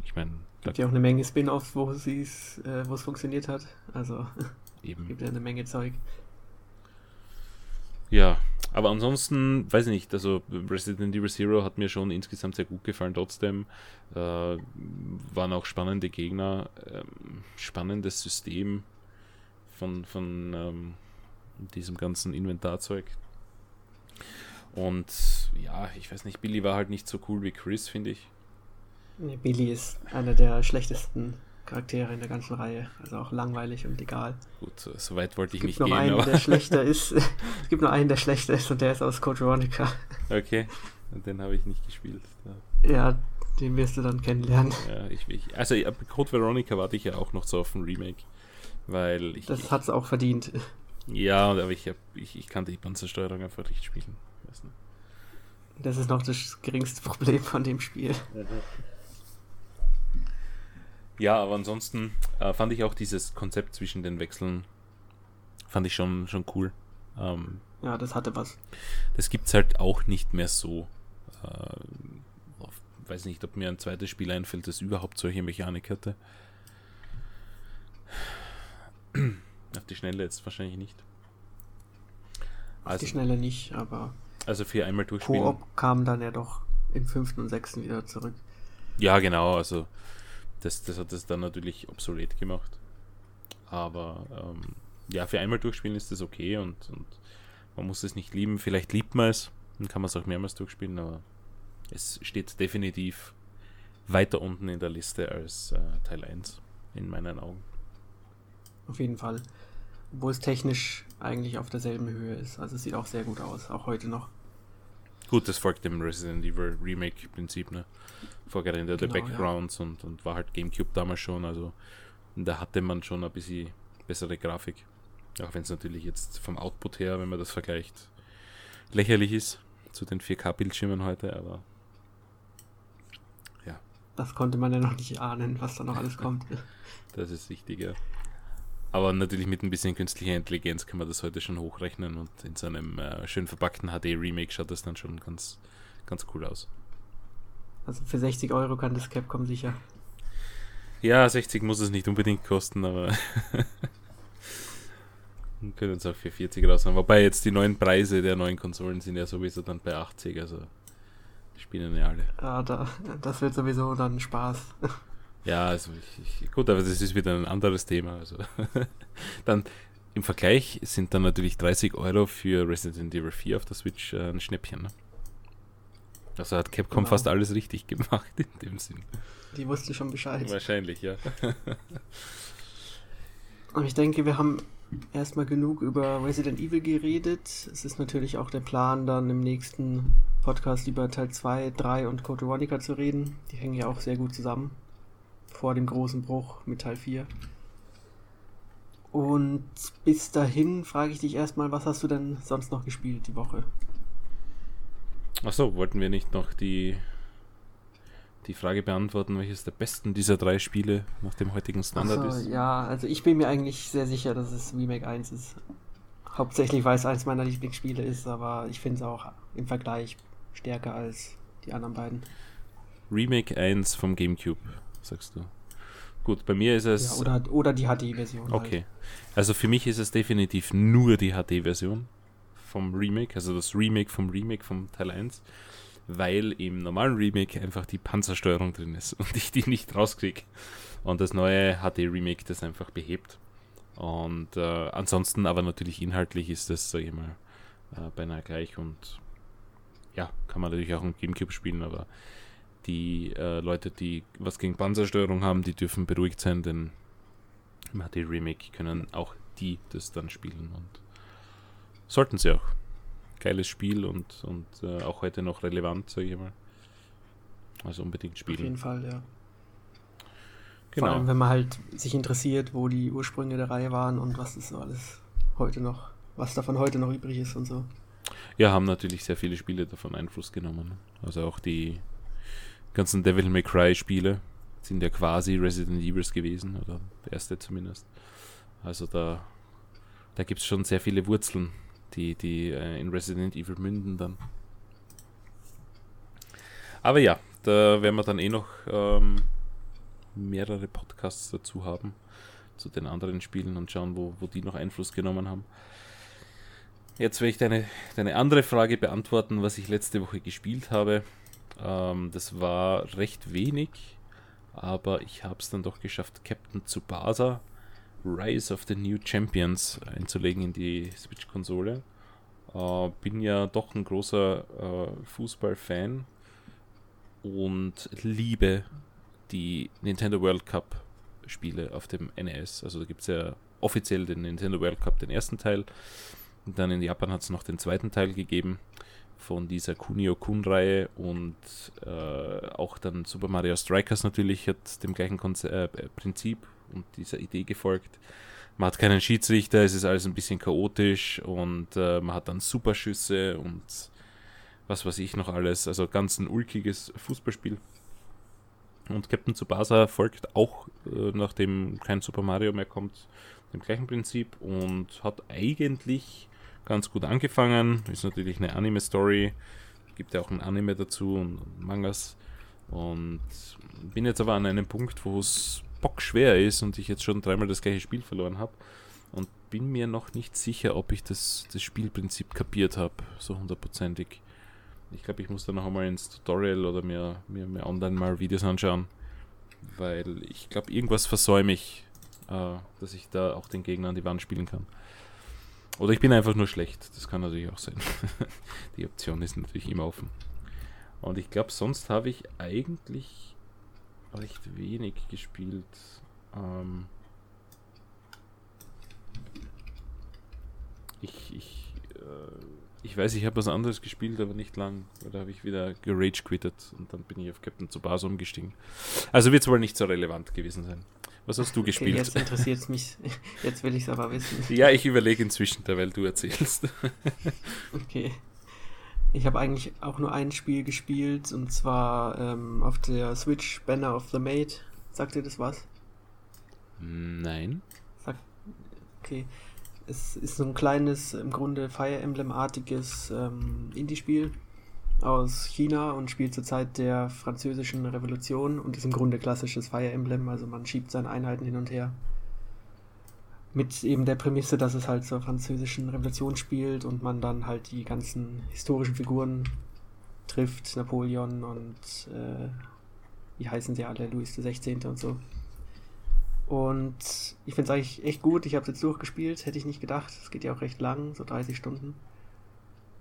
ich meine. Gibt ja auch eine Menge Spin-offs, wo es äh, es funktioniert hat. Also eben. gibt ja eine Menge Zeug. Ja, aber ansonsten, weiß ich nicht, also Resident Evil Zero hat mir schon insgesamt sehr gut gefallen trotzdem. Äh, waren auch spannende Gegner, ähm, spannendes System von, von ähm, diesem ganzen Inventarzeug. Und ja, ich weiß nicht, Billy war halt nicht so cool wie Chris, finde ich. Billy ist einer der schlechtesten Charaktere in der ganzen Reihe. Also auch langweilig und egal. Gut, so, so weit wollte ich nicht gehen. Einen, der schlechter ist. es gibt nur einen, der schlechter ist und der ist aus Code Veronica. Okay, und den habe ich nicht gespielt. Ja. ja, den wirst du dann kennenlernen. Ja, ich, ich, also Code Veronica warte ich ja auch noch so auf ein Remake. Weil ich. Das hat es auch verdient. Ja, aber ich, hab, ich, ich kann die Panzersteuerung einfach nicht spielen. Das ist noch das geringste Problem von dem Spiel. Ja, aber ansonsten äh, fand ich auch dieses Konzept zwischen den Wechseln, fand ich schon, schon cool. Ähm, ja, das hatte was. Das gibt es halt auch nicht mehr so. Äh, weiß nicht, ob mir ein zweites Spiel einfällt, das überhaupt solche Mechanik hatte. Auf die Schnelle jetzt wahrscheinlich nicht. Auf also, die Schnelle nicht, aber. Also für einmal durchspielen. Koop kam dann ja doch im fünften und sechsten wieder zurück. Ja, genau, also das, das hat es dann natürlich obsolet gemacht. Aber ähm, ja, für einmal durchspielen ist das okay und, und man muss es nicht lieben. Vielleicht liebt man es, dann kann man es auch mehrmals durchspielen, aber es steht definitiv weiter unten in der Liste als äh, Teil 1, in meinen Augen. Auf jeden Fall. Obwohl es technisch eigentlich auf derselben Höhe ist. Also es sieht auch sehr gut aus, auch heute noch. Gut, das folgt dem Resident Evil Remake-Prinzip, ne? Vorgerenderte genau, Backgrounds ja. und, und war halt GameCube damals schon, also da hatte man schon ein bisschen bessere Grafik. Auch wenn es natürlich jetzt vom Output her, wenn man das vergleicht, lächerlich ist zu den 4K-Bildschirmen heute, aber ja. Das konnte man ja noch nicht ahnen, was da noch alles kommt. das ist wichtig, ja. Aber natürlich mit ein bisschen künstlicher Intelligenz kann man das heute schon hochrechnen und in so einem äh, schön verpackten HD-Remake schaut das dann schon ganz, ganz cool aus. Also für 60 Euro kann das Capcom sicher. Ja, 60 muss es nicht unbedingt kosten, aber wir können es auch für 40 raushauen. Wobei jetzt die neuen Preise der neuen Konsolen sind ja sowieso dann bei 80, also die spielen ja alle. Ja, da, das wird sowieso dann Spaß. Ja, also ich, ich, gut, aber das ist wieder ein anderes Thema. Also dann im Vergleich sind dann natürlich 30 Euro für Resident Evil 4 auf der Switch äh, ein Schnäppchen. Ne? Also hat Capcom genau. fast alles richtig gemacht in dem Sinn. Die wussten schon Bescheid. Wahrscheinlich, ja. Und ich denke, wir haben erstmal genug über Resident Evil geredet. Es ist natürlich auch der Plan, dann im nächsten Podcast über Teil 2, 3 und Code Veronica zu reden. Die hängen ja auch sehr gut zusammen. Vor dem großen Bruch mit Teil 4. Und bis dahin frage ich dich erstmal, was hast du denn sonst noch gespielt die Woche? Achso, wollten wir nicht noch die, die Frage beantworten, welches der besten dieser drei Spiele nach dem heutigen Standard so, ist? Ja, also ich bin mir eigentlich sehr sicher, dass es Remake 1 ist. Hauptsächlich, weil es eins meiner Lieblingsspiele ist, aber ich finde es auch im Vergleich stärker als die anderen beiden. Remake 1 vom GameCube, sagst du. Gut, bei mir ist es. Ja, oder, oder die HD-Version. Okay. Halt. Also für mich ist es definitiv nur die HD-Version vom Remake, also das Remake vom Remake vom Teil 1, weil im normalen Remake einfach die Panzersteuerung drin ist und ich die nicht rauskriege. Und das neue HD-Remake das einfach behebt. Und äh, ansonsten aber natürlich inhaltlich ist das, sage ich mal, äh, beinahe gleich und ja, kann man natürlich auch im Gamecube spielen, aber die äh, Leute, die was gegen Panzersteuerung haben, die dürfen beruhigt sein, denn im HD Remake können auch die das dann spielen und sollten sie auch. Geiles Spiel und, und äh, auch heute noch relevant, sage ich mal. Also unbedingt spielen. Auf jeden Fall, ja. Genau. Vor allem, wenn man halt sich interessiert, wo die Ursprünge der Reihe waren und was das so alles heute noch, was davon heute noch übrig ist und so. Ja, haben natürlich sehr viele Spiele davon Einfluss genommen. Also auch die ganzen Devil May Cry Spiele sind ja quasi Resident Evils gewesen, oder der erste zumindest. Also da, da gibt es schon sehr viele Wurzeln, die, die äh, in Resident Evil münden dann. Aber ja, da werden wir dann eh noch ähm, mehrere Podcasts dazu haben, zu den anderen Spielen und schauen, wo, wo die noch Einfluss genommen haben. Jetzt werde ich deine, deine andere Frage beantworten, was ich letzte Woche gespielt habe. Ähm, das war recht wenig, aber ich habe es dann doch geschafft, Captain Tsubasa Rise of the New Champions einzulegen in die Switch-Konsole. Äh, bin ja doch ein großer äh, Fußball-Fan und liebe die Nintendo World Cup Spiele auf dem NES. Also da gibt es ja offiziell den Nintendo World Cup, den ersten Teil. Und dann in Japan hat es noch den zweiten Teil gegeben von dieser Kunio-Kun-Reihe und äh, auch dann Super Mario Strikers natürlich hat dem gleichen Konze äh, Prinzip und dieser Idee gefolgt. Man hat keinen Schiedsrichter, es ist alles ein bisschen chaotisch und äh, man hat dann Superschüsse und was weiß ich noch alles. Also ganz ein ulkiges Fußballspiel. Und Captain Tsubasa folgt auch, äh, nachdem kein Super Mario mehr kommt, dem gleichen Prinzip und hat eigentlich ganz gut angefangen. Ist natürlich eine Anime-Story. Gibt ja auch ein Anime dazu und Mangas. Und bin jetzt aber an einem Punkt, wo es bockschwer ist und ich jetzt schon dreimal das gleiche Spiel verloren habe. Und bin mir noch nicht sicher, ob ich das, das Spielprinzip kapiert habe, so hundertprozentig. Ich glaube, ich muss da noch einmal ins Tutorial oder mir, mir, mir online mal Videos anschauen, weil ich glaube, irgendwas versäume ich, äh, dass ich da auch den Gegner an die Wand spielen kann. Oder ich bin einfach nur schlecht. Das kann natürlich auch sein. Die Option ist natürlich immer offen. Und ich glaube, sonst habe ich eigentlich recht wenig gespielt. Ähm ich, ich, äh, ich weiß, ich habe was anderes gespielt, aber nicht lang. Da habe ich wieder gerage quittet und dann bin ich auf Captain Tsubasa umgestiegen. Also wird es wohl nicht so relevant gewesen sein. Was hast du gespielt? Okay, jetzt interessiert es mich. Jetzt will ich es aber wissen. Ja, ich überlege inzwischen, weil du erzählst. okay. Ich habe eigentlich auch nur ein Spiel gespielt und zwar ähm, auf der Switch Banner of the Maid. Sagt dir das was? Nein. Sag, okay. Es ist so ein kleines, im Grunde Fire Emblem-artiges ähm, Indie-Spiel aus China und spielt zur Zeit der französischen Revolution und ist im Grunde klassisches Fire Emblem, also man schiebt seine Einheiten hin und her. Mit eben der Prämisse, dass es halt zur französischen Revolution spielt und man dann halt die ganzen historischen Figuren trifft, Napoleon und äh, wie heißen sie alle, Louis XVI. und so. Und ich finde es eigentlich echt gut. Ich habe es jetzt durchgespielt, hätte ich nicht gedacht. Es geht ja auch recht lang, so 30 Stunden.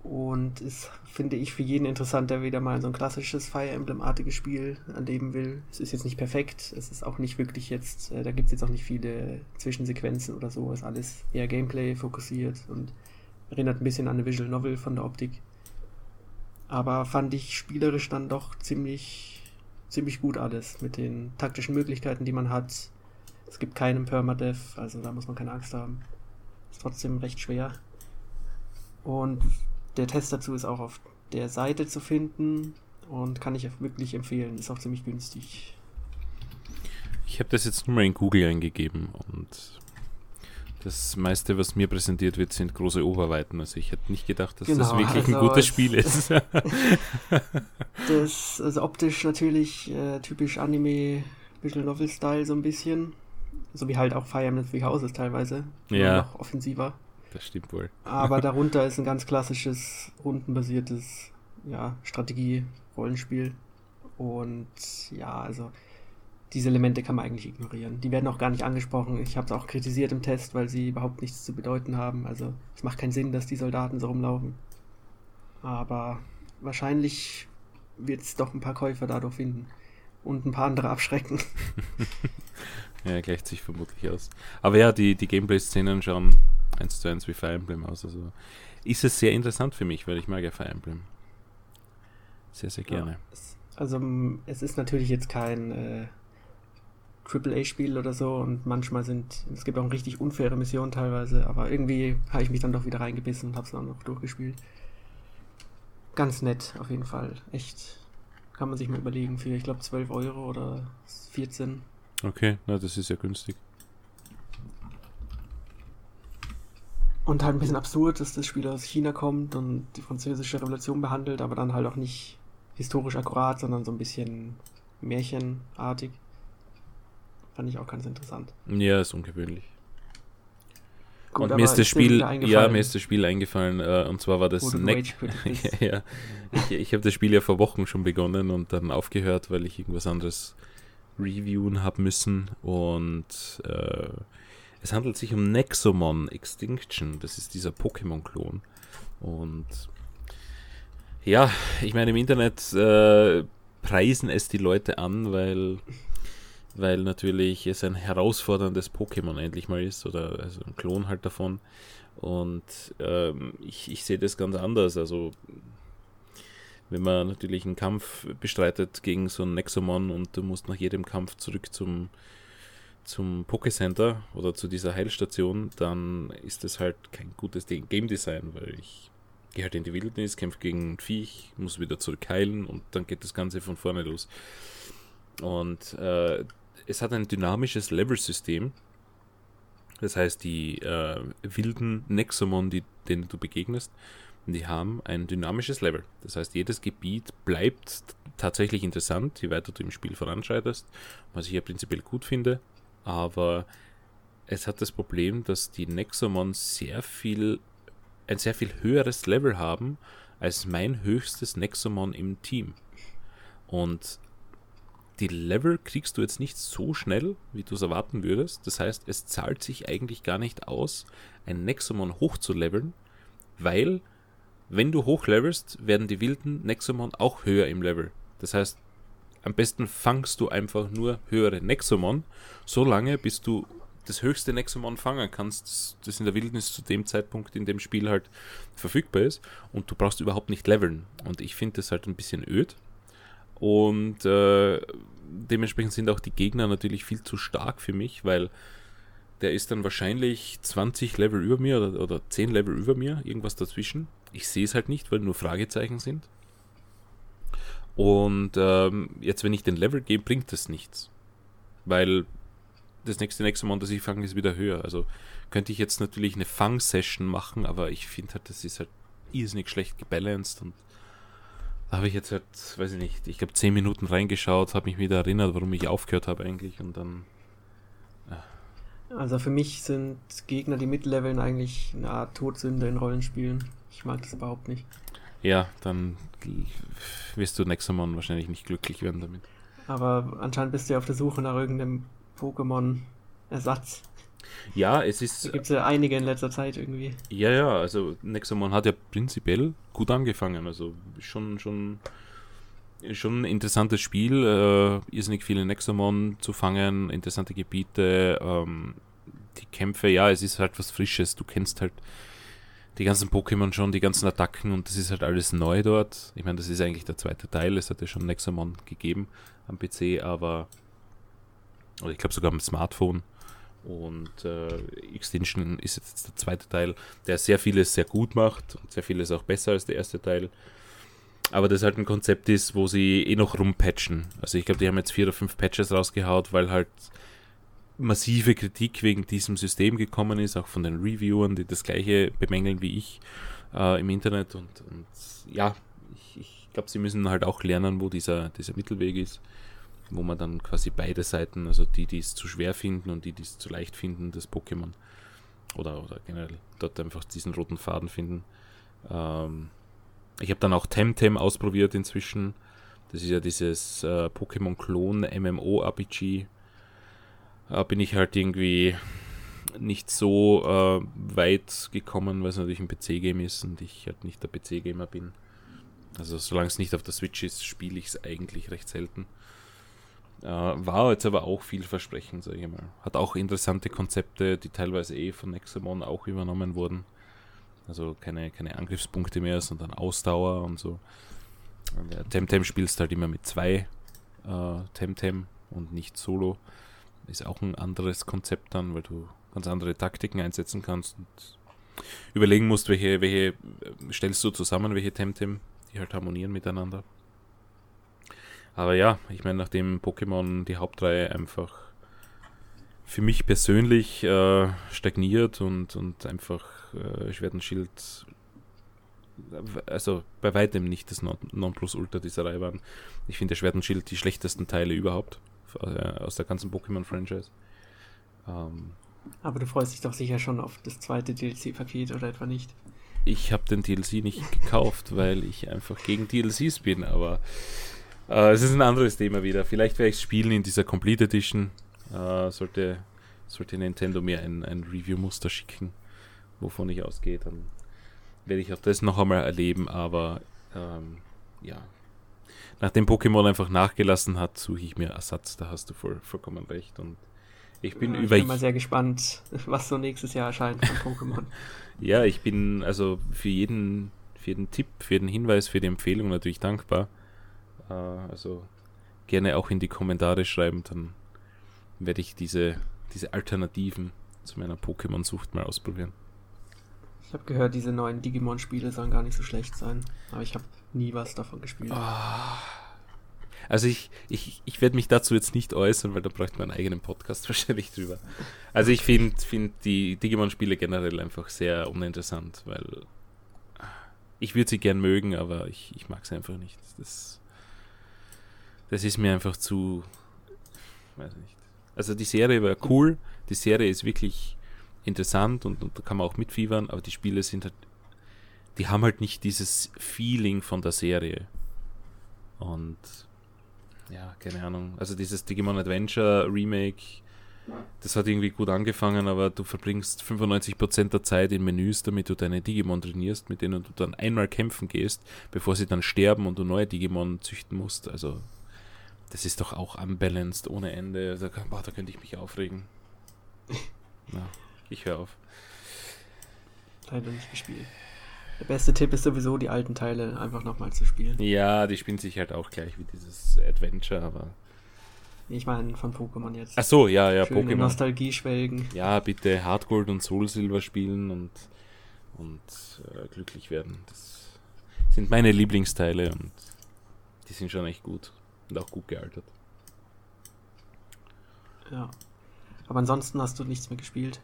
Und ist, finde ich, für jeden interessant, der wieder mal so ein klassisches Fire Emblem-artiges Spiel erleben will. Es ist jetzt nicht perfekt, es ist auch nicht wirklich jetzt, äh, da gibt es jetzt auch nicht viele Zwischensequenzen oder so, es ist alles eher Gameplay fokussiert und erinnert ein bisschen an eine Visual Novel von der Optik. Aber fand ich spielerisch dann doch ziemlich, ziemlich gut alles mit den taktischen Möglichkeiten, die man hat. Es gibt keinen Permadeath, also da muss man keine Angst haben. Ist trotzdem recht schwer. Und der Test dazu ist auch auf der Seite zu finden und kann ich wirklich empfehlen. Ist auch ziemlich günstig. Ich habe das jetzt nur mal in Google eingegeben und das meiste, was mir präsentiert wird, sind große Oberweiten. Also ich hätte nicht gedacht, dass genau, das wirklich also ein gutes Spiel ist. das also optisch natürlich äh, typisch Anime Visual Novel Style so ein bisschen. So wie halt auch Fire Emblem Three Houses teilweise. Ja. Noch offensiver. Das stimmt wohl. Aber darunter ist ein ganz klassisches, rundenbasiertes ja, Strategie-Rollenspiel. Und ja, also diese Elemente kann man eigentlich ignorieren. Die werden auch gar nicht angesprochen. Ich habe es auch kritisiert im Test, weil sie überhaupt nichts zu bedeuten haben. Also es macht keinen Sinn, dass die Soldaten so rumlaufen. Aber wahrscheinlich wird es doch ein paar Käufer dadurch finden. Und ein paar andere abschrecken. ja, gleicht sich vermutlich aus. Aber ja, die, die Gameplay-Szenen schauen eins zu eins wie Fire Emblem aus. Also ist es sehr interessant für mich, weil ich mag ja Fire Emblem. Sehr, sehr gerne. Ja, es, also es ist natürlich jetzt kein äh, AAA-Spiel oder so und manchmal sind, es gibt auch richtig unfaire Missionen teilweise, aber irgendwie habe ich mich dann doch wieder reingebissen und habe es dann noch durchgespielt. Ganz nett, auf jeden Fall. Echt, kann man sich mal überlegen für, ich glaube, 12 Euro oder 14. Okay, na, das ist ja günstig. Und halt ein bisschen absurd, dass das Spiel aus China kommt und die französische Revolution behandelt, aber dann halt auch nicht historisch akkurat, sondern so ein bisschen märchenartig. Fand ich auch ganz interessant. Ja, ist ungewöhnlich. Gut, und mir ist das Spiel, ja, mir ist das Spiel eingefallen, äh, und zwar war das Neck. ja, ja. Ich, ich habe das Spiel ja vor Wochen schon begonnen und dann aufgehört, weil ich irgendwas anderes reviewen habe müssen. Und äh, es handelt sich um Nexomon Extinction. Das ist dieser Pokémon-Klon. Und ja, ich meine, im Internet äh, preisen es die Leute an, weil, weil natürlich es ein herausforderndes Pokémon endlich mal ist. Oder also ein Klon halt davon. Und ähm, ich, ich sehe das ganz anders. Also wenn man natürlich einen Kampf bestreitet gegen so einen Nexomon und du musst nach jedem Kampf zurück zum zum Pokécenter oder zu dieser Heilstation, dann ist das halt kein gutes Game Design, weil ich gehe halt in die Wildnis, kämpfe gegen ein Viech, muss wieder zurück heilen und dann geht das Ganze von vorne los. Und äh, es hat ein dynamisches Level-System. Das heißt, die äh, wilden Nexomon, die, denen du begegnest, die haben ein dynamisches Level. Das heißt, jedes Gebiet bleibt tatsächlich interessant, je weiter du im Spiel voranschreitest, was ich ja prinzipiell gut finde aber es hat das Problem, dass die Nexomons sehr viel, ein sehr viel höheres Level haben als mein höchstes Nexomon im Team. Und die Level kriegst du jetzt nicht so schnell, wie du es erwarten würdest. Das heißt, es zahlt sich eigentlich gar nicht aus, ein Nexomon hochzuleveln, weil wenn du hochlevelst, werden die wilden Nexomon auch höher im Level. Das heißt, am besten fangst du einfach nur höhere Nexomon, so lange, bis du das höchste Nexomon fangen kannst, das in der Wildnis zu dem Zeitpunkt in dem Spiel halt verfügbar ist und du brauchst überhaupt nicht leveln. Und ich finde das halt ein bisschen öd. Und äh, dementsprechend sind auch die Gegner natürlich viel zu stark für mich, weil der ist dann wahrscheinlich 20 Level über mir oder, oder 10 Level über mir, irgendwas dazwischen. Ich sehe es halt nicht, weil nur Fragezeichen sind. Und ähm, jetzt, wenn ich den Level gehe, bringt das nichts. Weil das nächste Nexomon, das ich fange, ist wieder höher. Also könnte ich jetzt natürlich eine Fang-Session machen, aber ich finde halt, das ist halt irrsinnig schlecht gebalanced und da habe ich jetzt halt, weiß ich nicht, ich glaube 10 Minuten reingeschaut, habe mich wieder erinnert, warum ich aufgehört habe eigentlich und dann. Ja. Also für mich sind Gegner, die mitleveln, eigentlich eine Art Todsünde in Rollenspielen. Ich mag das überhaupt nicht. Ja, dann wirst du Nexomon wahrscheinlich nicht glücklich werden damit. Aber anscheinend bist du ja auf der Suche nach irgendeinem Pokémon-Ersatz. Ja, es ist. Da gibt es ja einige in letzter Zeit irgendwie. Ja, ja, also Nexomon hat ja prinzipiell gut angefangen. Also schon, schon, schon ein interessantes Spiel. Äh, irrsinnig viele Nexomon zu fangen, interessante Gebiete, ähm, die Kämpfe, ja, es ist halt was Frisches. Du kennst halt die ganzen Pokémon schon, die ganzen Attacken und das ist halt alles neu dort. Ich meine, das ist eigentlich der zweite Teil. Es hat ja schon Nexomon gegeben am PC, aber. Oder ich glaube sogar am Smartphone. Und äh, Extinction ist jetzt der zweite Teil, der sehr vieles sehr gut macht und sehr vieles auch besser als der erste Teil. Aber das halt ein Konzept ist, wo sie eh noch rumpatchen. Also ich glaube, die haben jetzt vier oder fünf Patches rausgehaut, weil halt massive Kritik wegen diesem System gekommen ist, auch von den Reviewern, die das gleiche bemängeln wie ich äh, im Internet. Und, und ja, ich, ich glaube, sie müssen halt auch lernen, wo dieser, dieser Mittelweg ist wo man dann quasi beide Seiten, also die, die es zu schwer finden und die, die es zu leicht finden, das Pokémon oder, oder generell dort einfach diesen roten Faden finden. Ähm, ich habe dann auch Temtem ausprobiert inzwischen. Das ist ja dieses äh, Pokémon-Klon MMO-RPG. Da bin ich halt irgendwie nicht so äh, weit gekommen, weil es natürlich ein PC-Game ist und ich halt nicht der PC-Gamer bin. Also solange es nicht auf der Switch ist, spiele ich es eigentlich recht selten. Äh, war jetzt aber auch vielversprechend, sage ich mal. Hat auch interessante Konzepte, die teilweise eh von Nexamon auch übernommen wurden. Also keine, keine Angriffspunkte mehr, sondern Ausdauer und so. Ja, Temtem spielst halt immer mit zwei äh, Temtem und nicht solo. Ist auch ein anderes Konzept dann, weil du ganz andere Taktiken einsetzen kannst und überlegen musst, welche, welche äh, stellst du zusammen, welche Temtem, die halt harmonieren miteinander. Aber ja, ich meine, nachdem Pokémon die Hauptreihe einfach für mich persönlich äh, stagniert und, und einfach äh, Schwert also bei weitem nicht das Nonplusultra dieser Reihe waren. Ich finde Schwert und Schild die schlechtesten Teile überhaupt aus der ganzen Pokémon-Franchise. Ähm, Aber du freust dich doch sicher schon auf das zweite DLC-Paket oder etwa nicht? Ich habe den DLC nicht gekauft, weil ich einfach gegen DLCs bin, aber äh, es ist ein anderes Thema wieder. Vielleicht werde ich es spielen in dieser Complete Edition. Äh, sollte, sollte Nintendo mir ein, ein Review-Muster schicken, wovon ich ausgehe, dann werde ich auch das noch einmal erleben. Aber ähm, ja, nachdem Pokémon einfach nachgelassen hat, suche ich mir Ersatz. Da hast du voll, vollkommen recht. Und ich bin ja, über. Ich bin mal sehr gespannt, was so nächstes Jahr erscheint von Pokémon. ja, ich bin also für jeden, für jeden Tipp, für jeden Hinweis, für die Empfehlung natürlich dankbar. Äh, also gerne auch in die Kommentare schreiben, dann werde ich diese, diese Alternativen zu meiner Pokémon-Sucht mal ausprobieren. Ich habe gehört, diese neuen Digimon-Spiele sollen gar nicht so schlecht sein, aber ich habe nie was davon gespielt. Oh. Also ich, ich, ich werde mich dazu jetzt nicht äußern, weil da bräuchte man einen eigenen Podcast wahrscheinlich drüber. Also ich finde find die Digimon-Spiele generell einfach sehr uninteressant, weil ich würde sie gern mögen, aber ich, ich mag sie einfach nicht. Das das ist mir einfach zu. Weiß nicht. Also die Serie war cool, die Serie ist wirklich interessant und, und da kann man auch mitfiebern, aber die Spiele sind halt. Die haben halt nicht dieses Feeling von der Serie. Und ja, keine Ahnung. Also dieses Digimon Adventure Remake, das hat irgendwie gut angefangen, aber du verbringst 95% der Zeit in Menüs, damit du deine Digimon trainierst, mit denen du dann einmal kämpfen gehst, bevor sie dann sterben und du neue Digimon züchten musst. Also das ist doch auch unbalanced ohne Ende. Da, boah, da könnte ich mich aufregen. Na, ich höre auf. Leider nicht gespielt. Der beste Tipp ist sowieso, die alten Teile einfach nochmal zu spielen. Ja, die spielen sich halt auch gleich wie dieses Adventure, aber. Ich meine von Pokémon jetzt. Ach so, ja, ja, Schöne Pokémon. Nostalgie schwelgen. Ja, bitte Hardgold und Soul Silver spielen und, und äh, glücklich werden. Das sind meine Lieblingsteile und die sind schon echt gut. Und auch gut gealtert. Ja. Aber ansonsten hast du nichts mehr gespielt?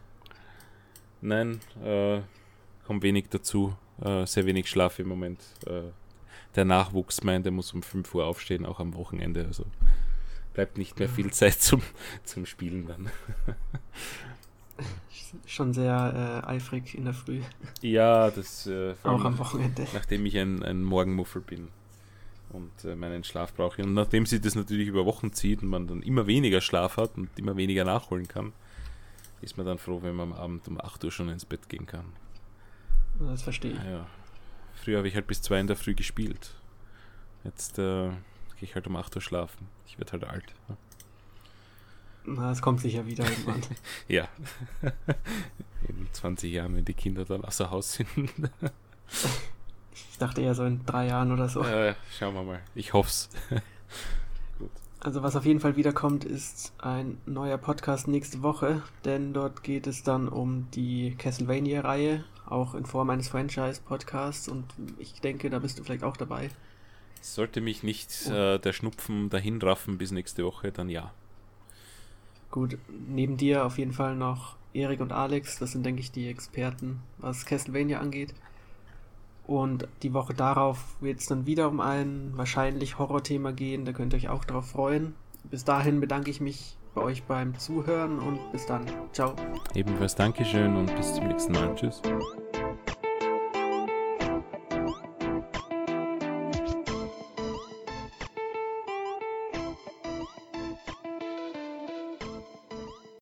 Nein, äh, kommt wenig dazu. Äh, sehr wenig Schlaf im Moment. Äh, der Nachwuchs meint, er muss um 5 Uhr aufstehen, auch am Wochenende. Also bleibt nicht mehr viel Zeit zum, zum Spielen dann. Schon sehr äh, eifrig in der Früh. Ja, das äh, auch am Wochenende. Nachdem ich ein, ein Morgenmuffel bin und äh, meinen Schlaf brauche. Und nachdem sie das natürlich über Wochen zieht und man dann immer weniger Schlaf hat und immer weniger nachholen kann, ist man dann froh, wenn man am Abend um 8 Uhr schon ins Bett gehen kann. Das verstehe ich. Ja. Früher habe ich halt bis 2 in der Früh gespielt. Jetzt äh, gehe ich halt um 8 Uhr schlafen. Ich werde halt alt. Ne? Na, es kommt sicher wieder irgendwann. ja. in 20 Jahren, wenn die Kinder dann außer Haus sind. ich dachte eher so in drei Jahren oder so. Äh, schauen wir mal. Ich hoff's. Also was auf jeden Fall wiederkommt, ist ein neuer Podcast nächste Woche, denn dort geht es dann um die Castlevania-Reihe, auch in Form eines Franchise-Podcasts und ich denke, da bist du vielleicht auch dabei. Sollte mich nicht oh. äh, der Schnupfen dahin raffen bis nächste Woche, dann ja. Gut, neben dir auf jeden Fall noch Erik und Alex, das sind denke ich die Experten, was Castlevania angeht. Und die Woche darauf wird es dann wieder um ein wahrscheinlich Horrorthema gehen. Da könnt ihr euch auch darauf freuen. Bis dahin bedanke ich mich bei euch beim Zuhören und bis dann. Ciao. Ebenfalls Dankeschön und bis zum nächsten Mal. Tschüss.